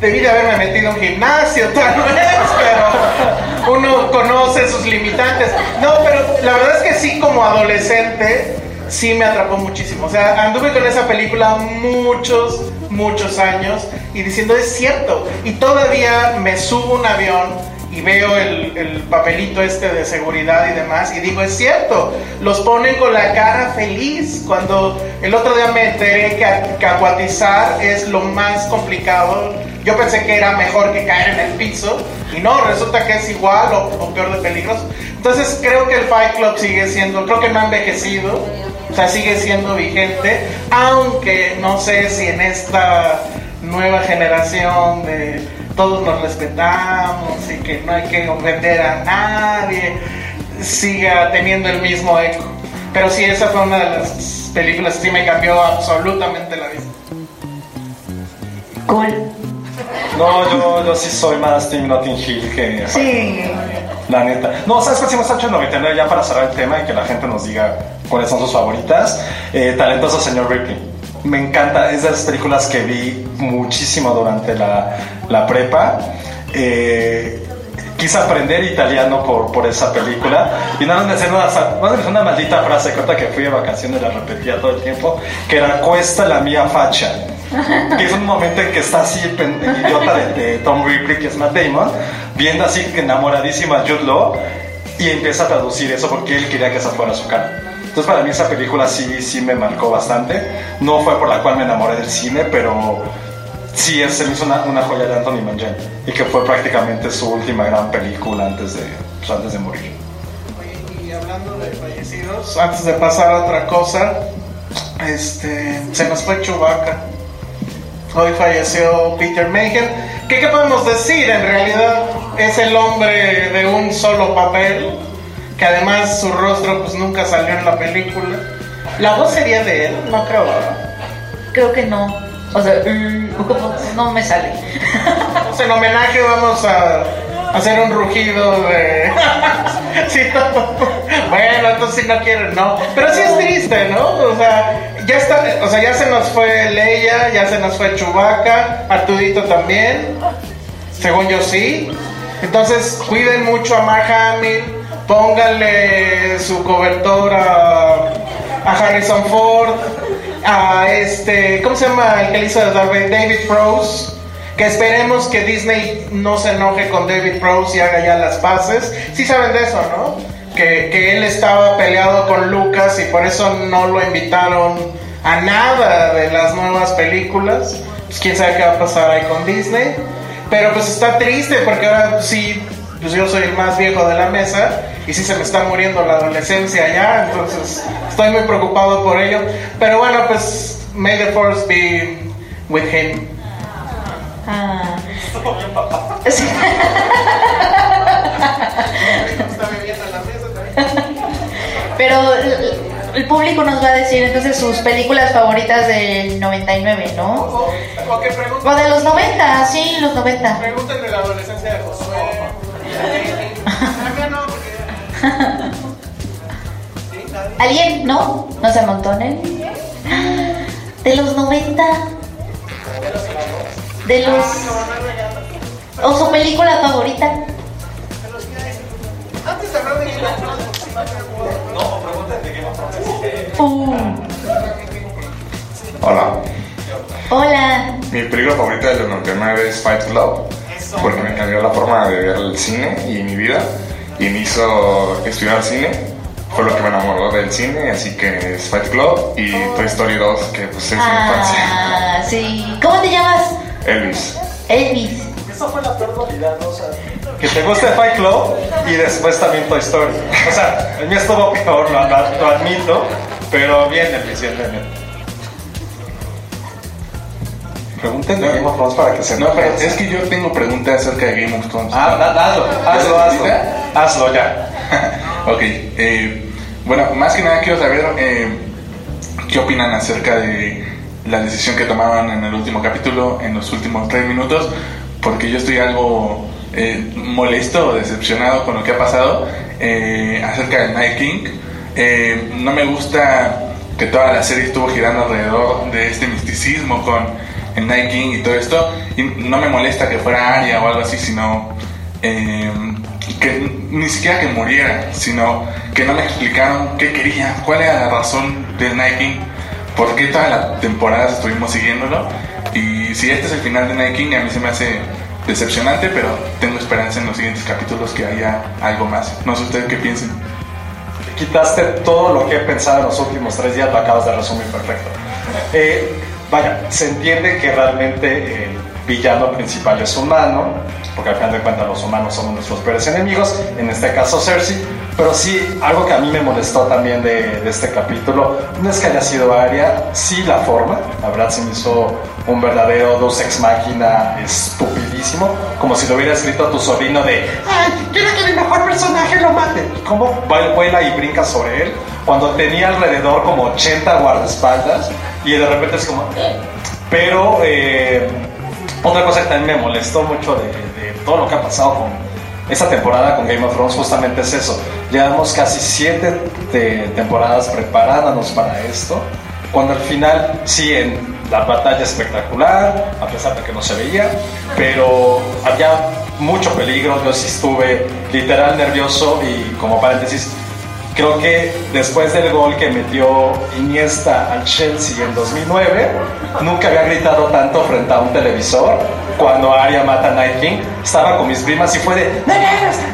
Debí de haberme metido a un gimnasio *laughs* tal vez, pero uno conoce sus limitantes. No, pero la verdad es que sí, como adolescente, sí me atrapó muchísimo. O sea, anduve con esa película muchos, muchos años y diciendo, es cierto. Y todavía me subo un avión y veo el, el papelito este de seguridad y demás y digo, es cierto, los ponen con la cara feliz. Cuando el otro día me enteré que, a- que acuatizar es lo más complicado, yo pensé que era mejor que caer en el piso y no, resulta que es igual o, o peor de peligroso. Entonces creo que el Fight Club sigue siendo, creo que no ha envejecido, o sea, sigue siendo vigente, aunque no sé si en esta nueva generación de todos nos respetamos y que no hay que ofender a nadie, siga teniendo el mismo eco. Pero sí, esa fue una de las películas sí me cambió absolutamente la vida. Cool. No, yo, yo sí soy más Team Notting Hill que. Sí. La neta. No, ¿sabes qué? Si hemos hecho el 99 ya para cerrar el tema y que la gente nos diga cuáles son sus favoritas. Eh, talentoso señor Ripley. Me encanta, es de las películas que vi muchísimo durante la, la prepa. Eh, quise aprender italiano por, por esa película. Y nada más me hacía una, una maldita frase. Corta que fui de vacaciones la repetía todo el tiempo que era cuesta la mía facha que es un momento en que está así el idiota de, de Tom Ripley que es Matt Damon viendo así enamoradísima a Jude Law y empieza a traducir eso porque él quería que esa fuera su cara entonces para mí esa película sí, sí me marcó bastante no fue por la cual me enamoré del cine pero sí se me hizo una, una joya de Anthony Mangione y que fue prácticamente su última gran película antes de, pues, antes de morir. Y hablando de fallecidos, antes de pasar a otra cosa, este, se nos fue Chewbacca. Hoy falleció Peter Mayhem. ¿Qué, ¿Qué podemos decir? En realidad es el hombre de un solo papel, que además su rostro pues nunca salió en la película. La voz sería de él, no creo. Creo que no. O sea, mm, no me sale. *laughs* Pues en homenaje vamos a hacer un rugido de... *laughs* Sí, no. Bueno, entonces si no quieren, no. Pero sí es triste, ¿no? O sea, ya está, o sea, ya se nos fue Leia, ya se nos fue Chewbacca, Artudito también. Según yo sí. Entonces, cuiden mucho a Mark Hamill, pónganle su cobertor a, Harrison Ford, a este, ¿cómo se llama el que le hizo? David Prowse. Que esperemos que Disney no se enoje con David Prowse y haga ya las paces. Sí saben de eso, ¿no? Que, que él estaba peleado con Lucas y por eso no lo invitaron a nada de las nuevas películas. Pues quién sabe qué va a pasar ahí con Disney. Pero pues está triste porque ahora sí, pues yo soy el más viejo de la mesa y sí se me está muriendo la adolescencia ya, entonces estoy muy preocupado por ello. Pero bueno, pues may the force be with him. Ah. Sí. Pero el, público nos va a decir entonces sus películas favoritas del 99, ¿no? O, o que O pregunten, de los 90, sí, los 90. pregunten de la adolescencia de Josué. *laughs* *laughs* ¿Alguien? ¿No? ¿No se amontonen? De los 90. De los... ¿O su película favorita? Antes de hablar de Game of Thrones, Uh, Hola, hola. mi película favorita del 99 es Fight Club, porque me cambió la forma de ver el cine y mi vida, y me hizo estudiar cine, fue lo que me enamoró del cine, así que es Fight Club y Toy Story 2, que pues es mi infancia. Ah, sí. ¿Cómo te llamas? Elvis. Elvis. Esa fue la peor dualidad, ¿no? O sea, que te guste Fight Club y después también Toy Story. O sea, el mío estuvo peor, lo, lo- admito, pero bien eficientemente. Pregunten de Game of Thrones para que se No, pero es que yo tengo preguntas acerca de Game of Thrones. Ah, da- hazlo, hazlo, hazlo. Hazlo ya. *laughs* ok, eh, bueno, más que nada quiero saber eh, qué opinan acerca de la decisión que tomaban en el último capítulo, en los últimos tres minutos, porque yo estoy algo eh, molesto o decepcionado con lo que ha pasado eh, acerca del Night King. Eh, no me gusta que toda la serie estuvo girando alrededor de este misticismo con el Night King y todo esto, y no me molesta que fuera Arya o algo así, sino que ni siquiera que muriera, sino que no me explicaron qué quería, cuál era la razón del King, por qué toda la temporada estuvimos siguiéndolo. Y si este es el final de King, a mí se me hace decepcionante, pero tengo esperanza en los siguientes capítulos que haya algo más. No sé ustedes qué piensen. Quitaste todo lo que he pensado en los últimos tres días, lo acabas de resumir perfecto. Eh, vaya, se entiende que realmente el villano principal es humano, porque al final de cuentas los humanos somos nuestros peores enemigos, en este caso Cersei, pero sí, algo que a mí me molestó también de, de este capítulo, no es que haya sido Arya, sí la forma, la verdad se me hizo un verdadero Deus Ex Máquina estupidísimo, como si lo hubiera escrito tu sobrino de ¡Ay, quiero que mi mejor personaje lo mate! ¿Y cómo vuela y brinca sobre él? cuando tenía alrededor como 80 guardaespaldas y de repente es como... "Eh". Pero eh, otra cosa que también me molestó mucho de todo lo que ha pasado con esta temporada con Game of Thrones justamente es eso. Llevamos casi siete te- temporadas preparándonos para esto, cuando al final sí en la batalla espectacular, a pesar de que no se veía, pero había mucho peligro, yo sí estuve literal nervioso y como paréntesis, Creo que después del gol que metió Iniesta al Chelsea en 2009, nunca había gritado tanto frente a un televisor cuando Aria mata a Night King. Estaba con mis primas y fue de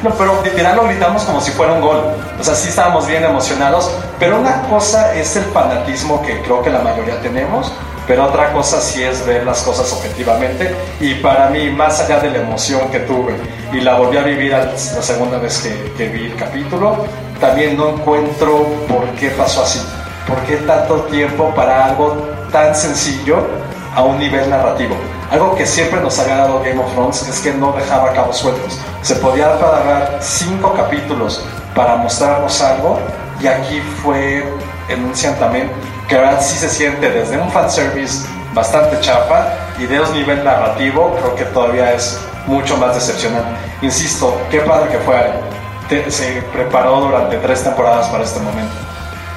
¡No pero literal lo gritamos como si fuera un gol. O sea, sí estábamos bien emocionados. Pero una cosa es el fanatismo que creo que la mayoría tenemos. Pero otra cosa sí es ver las cosas objetivamente. Y para mí, más allá de la emoción que tuve y la volví a vivir la segunda vez que, que vi el capítulo, también no encuentro por qué pasó así. ¿Por qué tanto tiempo para algo tan sencillo a un nivel narrativo? Algo que siempre nos había dado Game of Thrones es que no dejaba cabos sueltos. Se podía agarrar cinco capítulos para mostrarnos algo y aquí fue en un también que ahora sí se siente desde un fanservice bastante chapa y de un nivel narrativo creo que todavía es mucho más decepcionante. Insisto, qué padre que fue. Te- se preparó durante tres temporadas para este momento.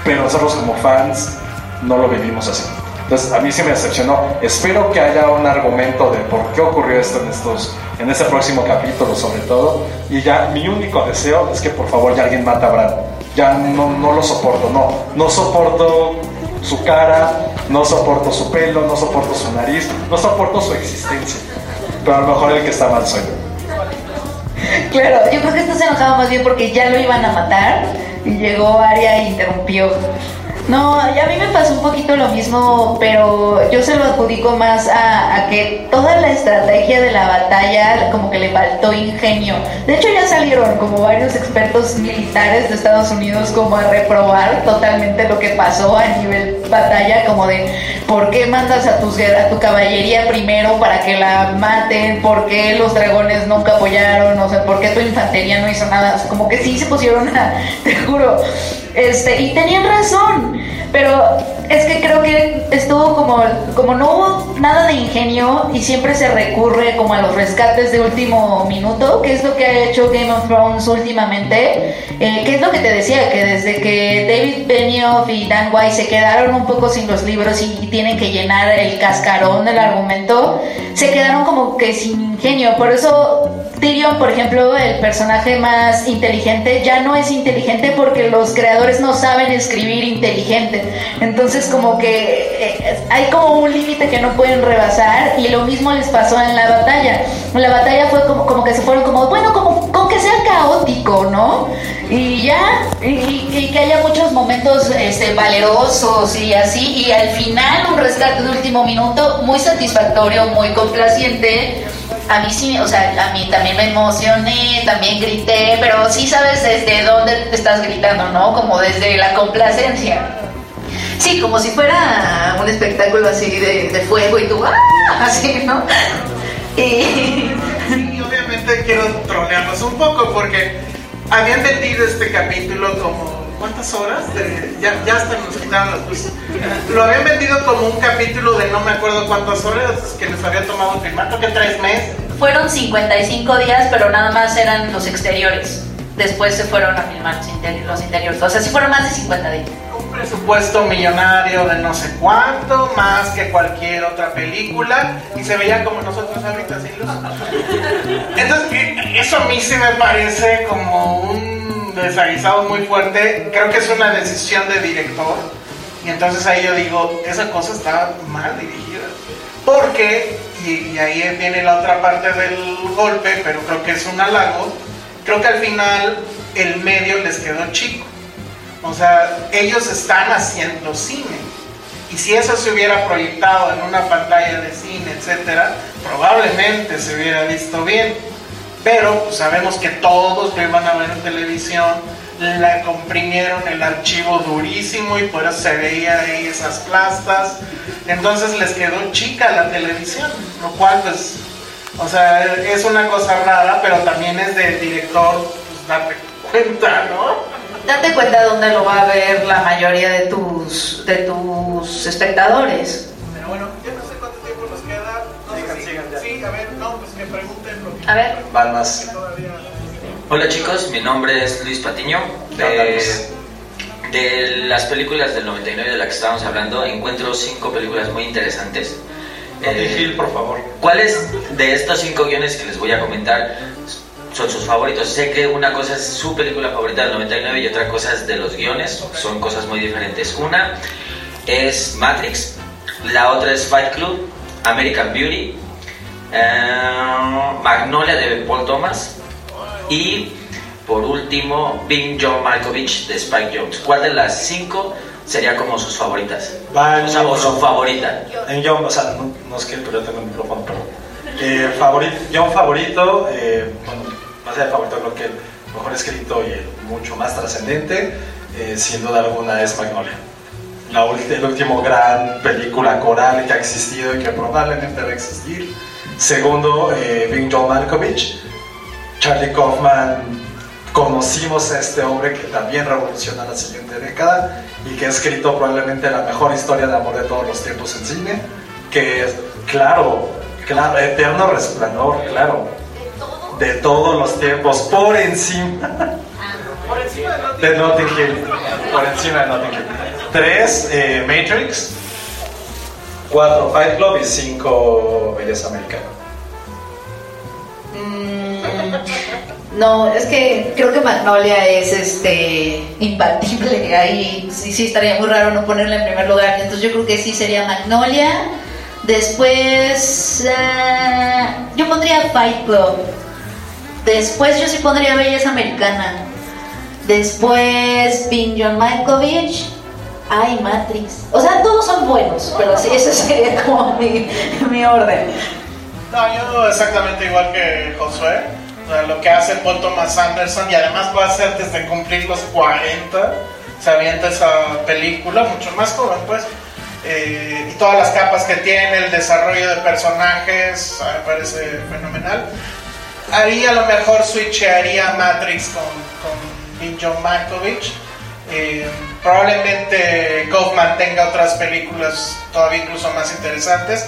Pero nosotros como fans no lo vivimos así. Entonces a mí sí me decepcionó. Espero que haya un argumento de por qué ocurrió esto en estos, en este próximo capítulo sobre todo. Y ya mi único deseo es que por favor ya alguien mate a Bran. Ya no, no lo soporto, no. No soporto su cara, no soporto su pelo, no soporto su nariz, no soporto su existencia. Pero a lo mejor el que está mal soy. Claro, yo creo que esto se enojaba más bien porque ya lo iban a matar y llegó Aria e interrumpió. No, y a mí me pasó un poquito lo mismo, pero yo se lo adjudico más a, que toda la estrategia de la batalla como que le faltó ingenio. De hecho ya salieron como varios expertos militares de Estados Unidos como a reprobar totalmente lo que pasó a nivel batalla, como de por qué mandas a, tus, a tu caballería primero para que la maten, por qué los dragones nunca apoyaron, o sea, por qué tu infantería no hizo nada, como que sí se pusieron a, *laughs* te juro, este, y tenían razón, pero es que creo que estuvo como, como no hubo nada de ingenio y siempre se recurre como a los rescates de último minuto, que es lo que ha hecho Game of Thrones últimamente, eh, que es lo que te decía, que desde que David Benioff y Dan White se quedaron un poco sin los libros y, tienen que llenar el cascarón del argumento, se quedaron como que sin ingenio, por eso Tyrion, por ejemplo, el personaje más inteligente, ya no es inteligente porque los creadores no saben escribir inteligente. Entonces como que eh, hay como un límite que no pueden rebasar y lo mismo les pasó en la batalla. La batalla fue como, como que se fueron como, bueno, como con que sea caótico, ¿no? Y ya, y que haya muchos momentos este, valerosos y así, y al final un rescate de último minuto muy satisfactorio, muy complaciente. A mí sí, o sea, a mí también me emocioné, también grité, pero sí sabes desde dónde estás gritando, ¿no? Como desde la complacencia. Sí, como si fuera un espectáculo así de, fuego y tú, ¡ah! Así, ¿no? Y... Y obviamente quiero trolearnos un poco porque habían vendido este capítulo como. ¿Cuántas horas? De- ya, ya hasta nos quitaron las luces. Lo habían vendido como un capítulo de no me acuerdo cuántas horas que les había tomado filmar, creo que tres meses. Fueron 55 días, pero nada más eran los exteriores. Después se fueron a filmar los interiores. O sea, sí fueron más de 50 días. Un presupuesto millonario de no sé cuánto, más que cualquier otra película, y se veía como nosotros ahorita sin luz. *laughs* Entonces, eh, eso a mí sí me parece como un desaguisado muy fuerte. Creo que es una decisión de director, y entonces ahí yo digo, esa cosa está mal dirigida. Porque, y, y ahí viene la otra parte del golpe, pero creo que es un halago, creo que al final el medio les quedó chico. O sea, ellos están haciendo cine. Y si eso se hubiera proyectado en una pantalla de cine, etcétera, probablemente se hubiera visto bien. Pero sabemos que todos lo iban a ver en televisión, la comprimieron el archivo durísimo y por eso se veía ahí esas plastas. Entonces les quedó chica la televisión, lo cual pues, o sea, es una cosa rara, pero también es del director pues, darte cuenta, ¿no? date cuenta dónde lo va a ver la mayoría de tus, de tus espectadores. Pero bueno, A ver. Van más. Hola chicos, mi nombre es Luis Patiño. De, de las películas del 99 de las que estábamos hablando, encuentro cinco películas muy interesantes. Eh, Gil, por favor. ¿Cuáles de estos cinco guiones que les voy a comentar son sus favoritos? Sé que una cosa es su película favorita del 99 y otra cosa es de los guiones, son cosas muy diferentes. Una es Matrix, la otra es Fight Club, American Beauty, eh, Magnolia de Paul Thomas y por último Bing John Malkovich de Spike Jones. ¿Cuál de las cinco sería como sus favoritas? Va O sea, o su favorita. En John, o sea, no, no es que pero yo tengo el micrófono. Eh, favorito, John favorito, eh, bueno, más allá de favorito, creo que el mejor escrito y el mucho más trascendente, eh, sin duda alguna, es Magnolia. La el último gran película coral que ha existido y que probablemente va a existir. Segundo, eh, Bing John Malkovich. Charlie Kaufman, conocimos a este hombre que también revoluciona la siguiente década y que ha escrito probablemente la mejor historia de amor de todos los tiempos en cine, que es, claro, claro, eterno resplandor, claro, de todos los tiempos, por encima Por encima de Notting Hill, por encima de Notting Hill. Tres, eh, Matrix. Cuatro, Fight Club y cinco, Belleza Americana. Mm, no, es que creo que Magnolia es este imbatible. Ahí sí, sí estaría muy raro no ponerla en primer lugar. Entonces yo creo que sí sería Magnolia. Después eh, yo pondría Fight Club. Después yo sí pondría Belleza Americana. Después Bing John Malkovich. Ay, Matrix. O sea, todos son buenos, pero sí, ese sería como mi, mi orden. No, yo exactamente igual que Josué. O sea, lo que hace Paul Thomas Anderson y además va a ser desde cumplir los 40. Se avienta esa película, mucho más joven, pues. Eh, y todas las capas que tiene, el desarrollo de personajes, me parece fenomenal. Haría a lo mejor switchearía Matrix con, con John Malkovich. Eh, probablemente Kaufman tenga otras películas todavía incluso más interesantes.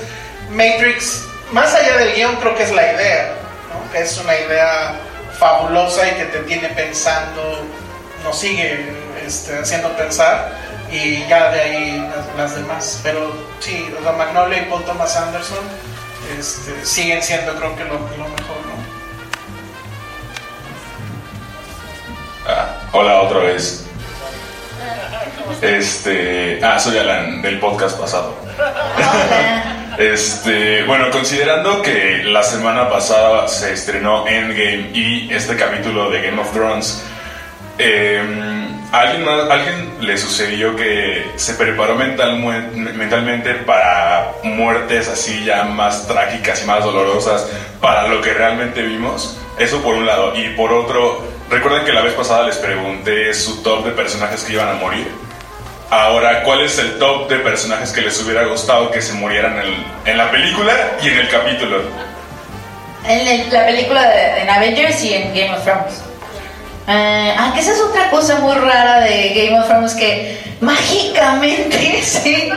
Matrix, más allá del guion, creo que es la idea, ¿no? es una idea fabulosa y que te tiene pensando, nos sigue este, haciendo pensar y ya de ahí las, las demás. Pero sí, o sea, Magnolia y Paul Thomas Anderson este, siguen siendo creo que lo, lo mejor. ¿no? Ah, hola otra vez. Este, ah, soy Alan del podcast pasado. Este, bueno, considerando que la semana pasada se estrenó Endgame y este capítulo de Game of Thrones, eh, ¿a alguien, alguien le sucedió que se preparó mental, mentalmente para muertes así ya más trágicas y más dolorosas para lo que realmente vimos? Eso por un lado. Y por otro, recuerden que la vez pasada les pregunté su top de personajes que iban a morir. Ahora, ¿cuál es el top de personajes que les hubiera gustado que se murieran en, en la película y en el capítulo? En el- la película de, en Avengers y en Game of Thrones. Eh, aunque esa es otra cosa muy rara de Game of Thrones que mágicamente, *laughs* sí.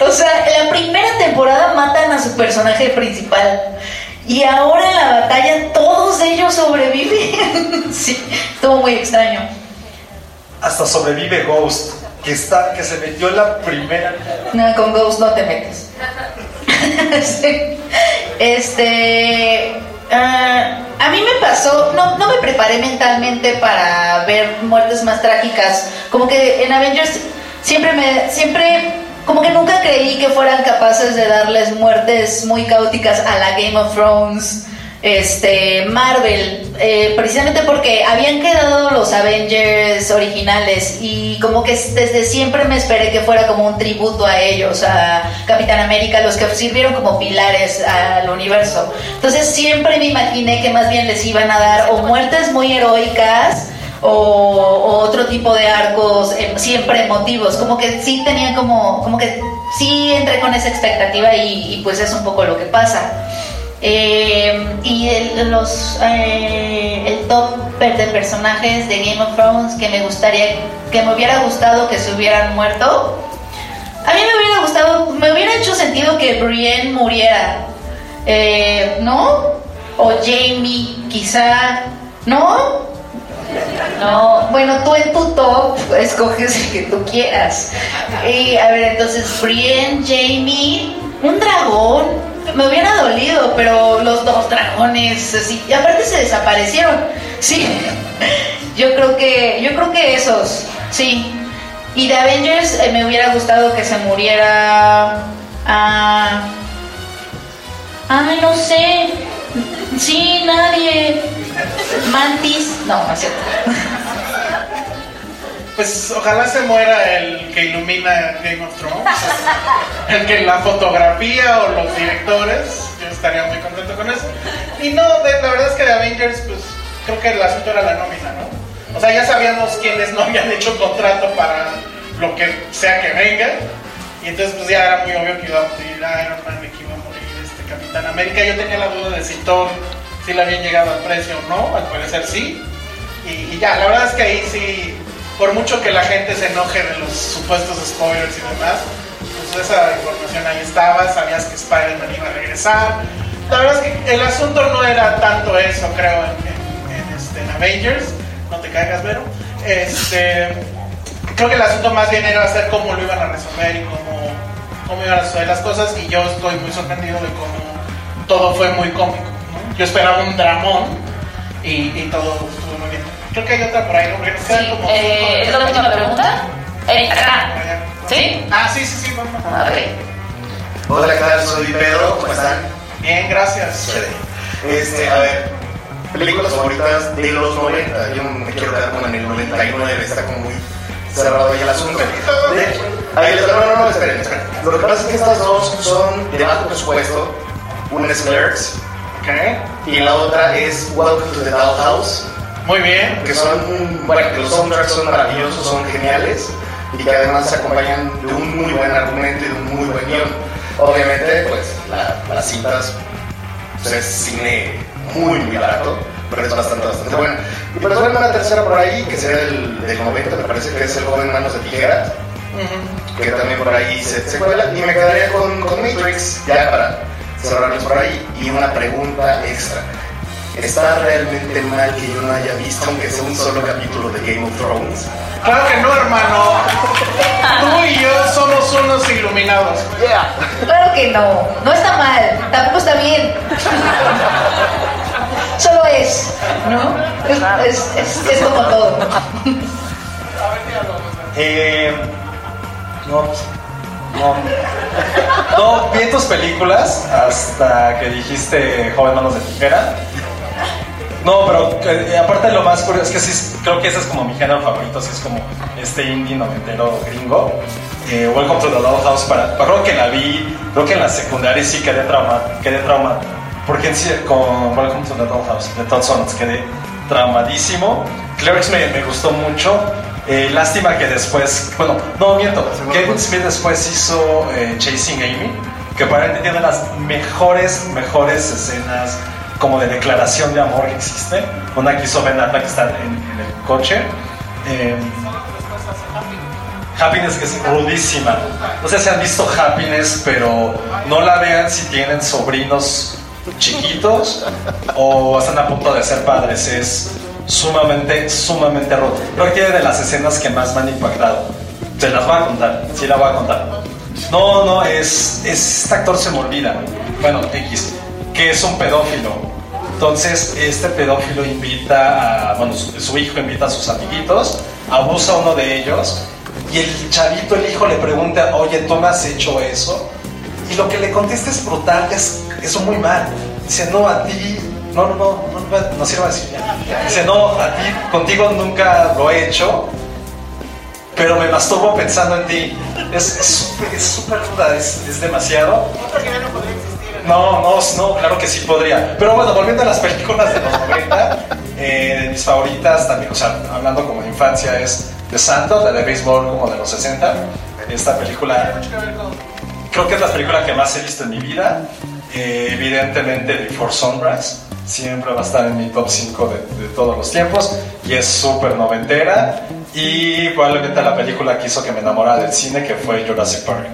O sea, en la primera temporada matan a su personaje principal. Y ahora en la batalla todos ellos sobreviven. *laughs* sí, estuvo muy extraño. Hasta sobrevive Ghost, que, está, que se metió en la primera. No, con Ghost no te metes. *laughs* Sí. Este. ah, a mí me pasó, no, no me preparé mentalmente para ver muertes más trágicas. Como que en Avengers siempre me. Siempre. Como que nunca creí que fueran capaces de darles muertes muy caóticas a la Game of Thrones. Este, Marvel, eh, precisamente porque habían quedado los Avengers originales y como que desde siempre me esperé que fuera como un tributo a ellos, a Capitán América, los que sirvieron como pilares al universo. Entonces siempre me imaginé que más bien les iban a dar o muertes muy heroicas o, o otro tipo de arcos eh, siempre emotivos, como que sí tenía como, como que sí entré con esa expectativa y, pues es un poco lo que pasa. Eh, y los, eh, el top de personajes de Game of Thrones que me gustaría, que me hubiera gustado que se hubieran muerto. A mí me hubiera gustado, me hubiera hecho sentido que Brienne muriera, eh, ¿no? O Jamie, quizá, ¿no? No, bueno, tú en tu top escoges el que tú quieras. Y a ver, entonces Brienne, Jamie, un dragón, me hubiera dolido, pero los dos dragones, así, y aparte se desaparecieron. Sí, *laughs* yo creo que, yo creo que esos, sí. Y de Avengers eh, me hubiera gustado que se muriera. Ah, ay, no sé. Sí, nadie. Mantis, no, no es cierto. Pues ojalá se muera el que ilumina Game of Thrones, el que la fotografía o los directores, yo estaría muy contento con eso. Y no, la verdad es que de Avengers, pues creo que el asunto era la nómina, ¿no? O sea, ya sabíamos quiénes no habían hecho contrato para lo que sea que venga, y entonces pues ya era muy obvio que iba a morir Iron Man, Capitán América. Yo tenía la duda de si Thor si le habían llegado al precio o no, al parecer sí. y ya, la verdad es que ahí sí por mucho que la gente se enoje de los supuestos spoilers y demás, pues esa información ahí estaba, sabías que Spider-Man iba a regresar. La verdad es que el asunto no era tanto eso, creo, en, este, Avengers, no te caigas, Vero. Este, creo que el asunto más bien era hacer cómo lo iban a resolver y cómo, cómo iban a suceder las cosas, y yo estoy muy sorprendido de cómo todo fue muy cómico. Yo esperaba un dramón y, y todo estuvo muy bien. Creo que hay otra por ahí, ¿no? Sí, como eh, ¿Es la última pregunta? Eh, acá. ¿Sí? Ah, sí, sí, sí, vamos. A ver. Hola, ¿qué tal? Soy Pedro, ¿cómo están? Bien, gracias. Este, a ver, películas favoritas de los 90. Yo me quiero quedar como en el 99, está como muy cerrado ahí el asunto. De, *laughs* ahí les, no, no, no, esperen, esperen. Lo que pasa es que estas dos son de bajo presupuesto. Una es Clerks. Okay. Y la otra es Welcome to the Dollhouse. Muy bien. Que son, bueno, que los soundtracks son maravillosos, son geniales y que además se acompañan de un muy buen argumento y de un muy buen guion. Obviamente, pues la, las cintas pues, es cine muy, muy barato, pero es bastante, bastante bueno. Y pues bueno, una tercera por ahí, que sería del, del 90, me parece que es El joven manos de tijeras, que también por ahí se, se cuela. Y me quedaría con, con Matrix, ya para cerrarles por ahí. Y una pregunta extra. ¿Está realmente mal que yo no haya visto, aunque sea un solo capítulo de Game of Thrones? Claro que no, hermano. Tú y yo somos unos iluminados. Claro que no. No está mal. Tampoco está bien. Solo es, ¿no? Es, es, es, como todo. Eh, no, no. No, vi tus películas hasta que dijiste Joven Manos de Tijera. No, pero eh, aparte lo más curioso es que sí, creo que ese es como mi género favorito, así es como este indie noventero gringo. Eh, Welcome to the Dollhouse, para, creo que la vi, creo que en la secundaria sí quedé traumado, quedé traumado. Porque en con Welcome to the Dollhouse de Todd Sons quedé traumadísimo. Clerks me, me gustó mucho. Eh, lástima que después, bueno, no miento, Kevin Smith después hizo eh, Chasing Amy, que para tiene las mejores, mejores escenas como de declaración de amor que existe. Una que hizo Ben Affleck que está en, el coche. Eh, Happiness que es rudísima. No sé si han visto Happiness, pero no la vean si tienen sobrinos chiquitos o están a punto de ser padres. Es sumamente, sumamente rudo. Creo que de las escenas que más me han impactado. Se las voy a contar, sí la voy a contar. No, no, es, es este actor se me olvida. Bueno, X, que es un pedófilo entonces, este pedófilo invita a, bueno, su, hijo invita a sus amiguitos, abusa a uno de ellos, y el chavito, el hijo, le pregunta, oye, ¿tú me has hecho eso? Y lo que le contesta es brutal, es eso muy mal. Dice, no, a ti, no, no, no, no, sirve decir. Dice, no, a ti, contigo nunca lo he hecho, pero me masturbo pensando en ti. Es súper duda, es, es demasiado. No, no, no, claro que sí podría. Pero bueno, volviendo a las películas de los 90, eh, mis favoritas también, o sea, hablando como de infancia, es The Santos, la de béisbol como de los 60. Esta película, creo que es la película que más he visto en mi vida. Eh, evidentemente Before Sunrise, siempre va a estar en mi top 5 de, todos los tiempos y es súper noventera y probablemente la película que hizo que me enamorara del cine que fue Jurassic Park.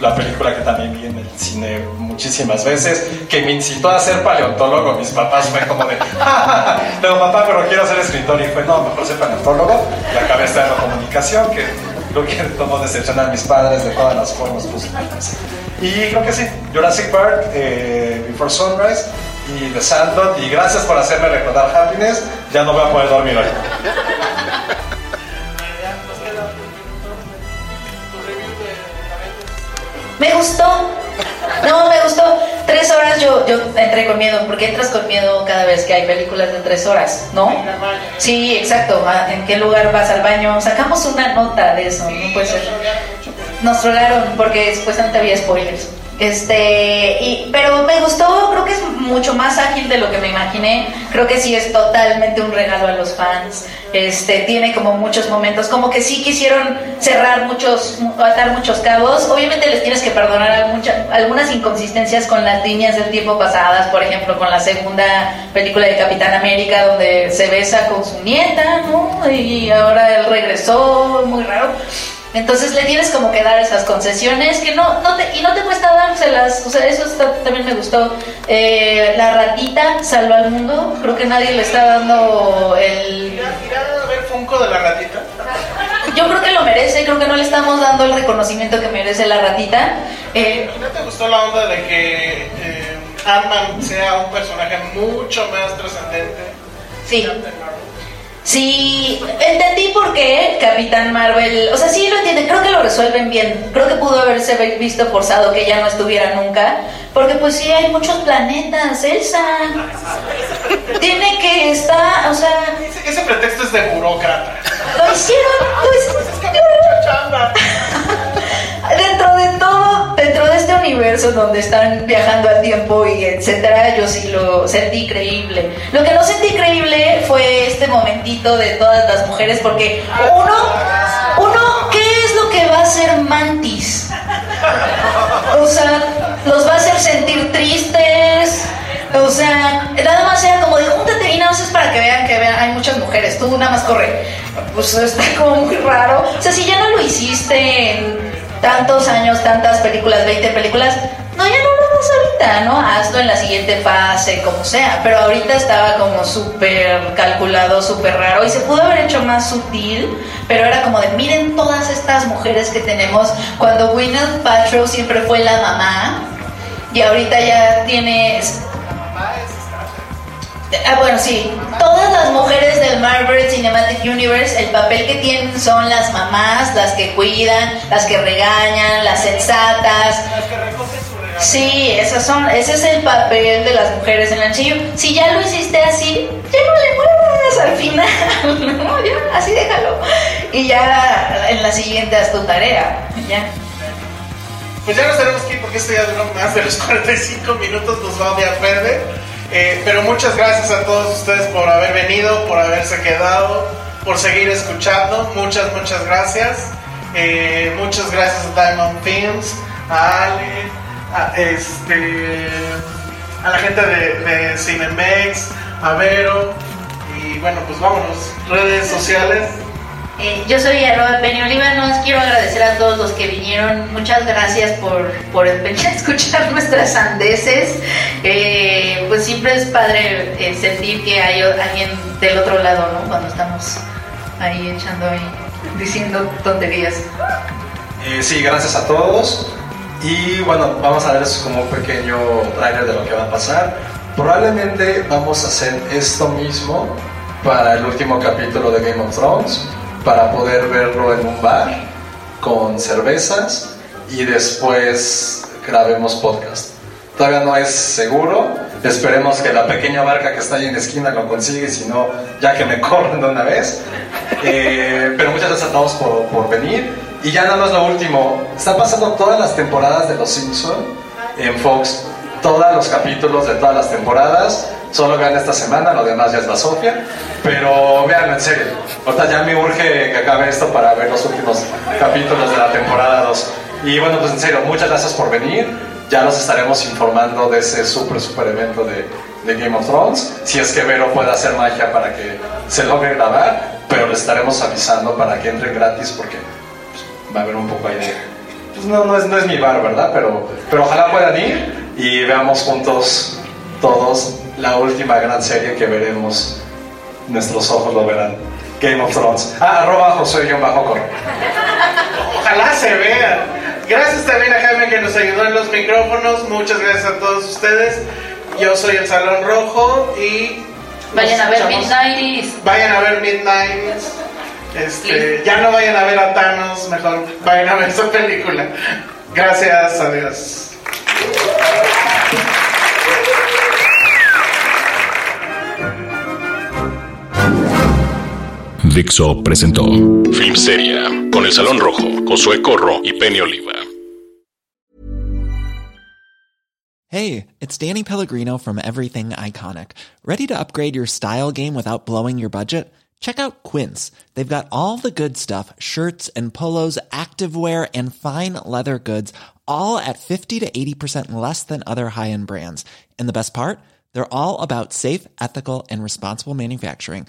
La película que también vi en el cine muchísimas veces, que me incitó a ser paleontólogo. Mis papás fue como de, *laughs* no papá, pero quiero ser escritor. Y fue, no, mejor ser paleontólogo. Y acabé estudiando comunicación, que creo que tomó decepcionar a mis padres de todas las formas posibles. Y creo que sí, Jurassic Park, eh, Before Sunrise y The Sandlot. Y gracias por hacerme recordar Happiness. Ya no voy a poder dormir hoy. Me gustó. No, me gustó. Tres horas yo, yo entré con miedo, porque entras con miedo cada vez que hay películas de tres horas, ¿no? Sí, exacto. Ah, ¿En qué lugar vas al baño? Sacamos una nota de eso, no puede ser. Nos trollaron porque supuestamente había spoilers. Este, y, pero me gustó, creo que es mucho más ágil de lo que me imaginé. Creo que sí es totalmente un regalo a los fans. Este, tiene como muchos momentos, como que sí quisieron cerrar muchos, atar muchos cabos. Obviamente les tienes que perdonar algunas inconsistencias con las líneas del tiempo pasadas, por ejemplo, con la segunda película de Capitán América, donde se besa con su nieta, ¿no? Y ahora él regresó, muy raro. Entonces le tienes como que dar esas concesiones que no, no te, y no te cuesta dárselas, o sea, eso está- también me gustó. Eh, la ratita salva al mundo, creo que nadie le está dando el... ¿Irá a ver Funko de la ratita? Yo creo que lo merece, creo que no le estamos dando el reconocimiento que merece la ratita. Eh, ¿No te gustó la onda de que eh, Ant-Man sea un personaje mucho más trascendente? Sí. Sí, entendí por qué Capitán Marvel, o sea, sí lo entienden, creo que lo resuelven bien, creo que pudo haberse visto forzado que ya no estuviera nunca, porque pues sí hay muchos planetas, Elsa, tiene que estar, o sea, Ese, ese pretexto es de burócrata. lo hicieron, pues, *laughs* dentro de todo, dentro de este universo donde están viajando al tiempo y etcétera, yo sí lo sentí creíble. Lo que no sentí creíble fue este momentito de todas las mujeres, porque uno, uno, ¿qué es lo que va a hacer Mantis? O sea, los va a hacer sentir tristes. O sea, nada más era como de júntate y nada más es para que vean que hay muchas mujeres, tú nada más corre. Pues está como muy raro. O sea, si ya no lo hiciste en tantos años, tantas películas, 20 películas, no, ya no lo hagas ahorita, ¿no? Hazlo en la siguiente fase, como sea. Pero ahorita estaba como súper calculado, súper raro y se pudo haber hecho más sutil, pero era como de miren todas estas mujeres que tenemos cuando Gwyneth Paltrow siempre fue la mamá y ahorita ya tiene Ah, bueno, sí. Todas las mujeres del Marvel Cinematic Universe, el papel que tienen son las mamás, las que cuidan, las que regañan, las sensatas. Sí, esas son, ese es el papel de las mujeres en el MCU. Si ya lo hiciste así, ya no le muevas al final, *laughs* ¿no? Ya, así déjalo. Y ya en la siguiente haz tu tarea. Ya. Pues ya nos tenemos que ir porque esto ya duró más de los 45 minutos, nos va a odiar verde. Eh, pero muchas gracias a todos ustedes por haber venido, por haberse quedado, por seguir escuchando. Muchas, muchas gracias. Eh, muchas gracias a Diamond Films, a Ale, a, este, a la gente de, de Cinemex, a Vero. Y bueno, pues vámonos. Redes sociales. Eh, yo soy arroba Penny Oliva, nos quiero agradecer a todos los que vinieron, muchas gracias por, por escuchar *laughs* nuestras sandeces, Eh, pues siempre es padre eh, sentir que hay alguien del otro lado, ¿no? Cuando estamos ahí echando ahí, diciendo tonterías. Sí, gracias a todos. Y bueno, vamos a darles como un pequeño trailer de lo que va a pasar. Probablemente vamos a hacer esto mismo para el último capítulo de Game of Thrones, para poder verlo en un bar con cervezas y después grabemos podcast. Todavía no es seguro. Esperemos que la pequeña barca que está ahí en la esquina lo consigue, si no, ya que me *laughs* corren de una vez. Eh, pero muchas gracias a todos por, por venir. Y ya nada más lo último, están pasando todas las temporadas de Los Simpson en Fox, todos los capítulos de todas las temporadas. Solo vean esta semana, lo demás ya es la Sofía. Pero vean, en serio, ahorita ya me urge que acabe esto para ver los últimos capítulos de la temporada 2. Y bueno, pues en serio, muchas gracias por venir. ya nos estaremos informando de ese super, super evento de, de Game of Thrones. Si es que Vero puede hacer magia para que se logre grabar, pero le estaremos avisando para que entren gratis porque pues, va a haber un poco ahí de... Pues no, no es, no mi bar, ¿verdad? Pero, pero ojalá puedan ir y veamos juntos todos la última gran serie que veremos. Nuestros ojos lo verán. Game of Thrones. Ah, arroba José-Bajo Cor. Ojalá se vean. Gracias también a Jaime que nos ayudó en los micrófonos. Muchas gracias a todos ustedes. Yo soy el Salón Rojo y. Vayan a ver Midnighties. Vayan a ver Midnight. Este, ya no vayan a ver a Thanos, mejor vayan a ver esa película. Gracias, adiós. Dixo presentó Film Seria con El Salón Rojo, Josué Corro y Penny Oliva. Hey, it's Danny Pellegrino from Everything Iconic. Ready to upgrade your style game without blowing your budget? Check out Quince. They've got all the good stuff shirts and polos, activewear, and fine leather goods, all at 50 to 80% less than other high end brands. And the best part? They're all about safe, ethical, and responsible manufacturing.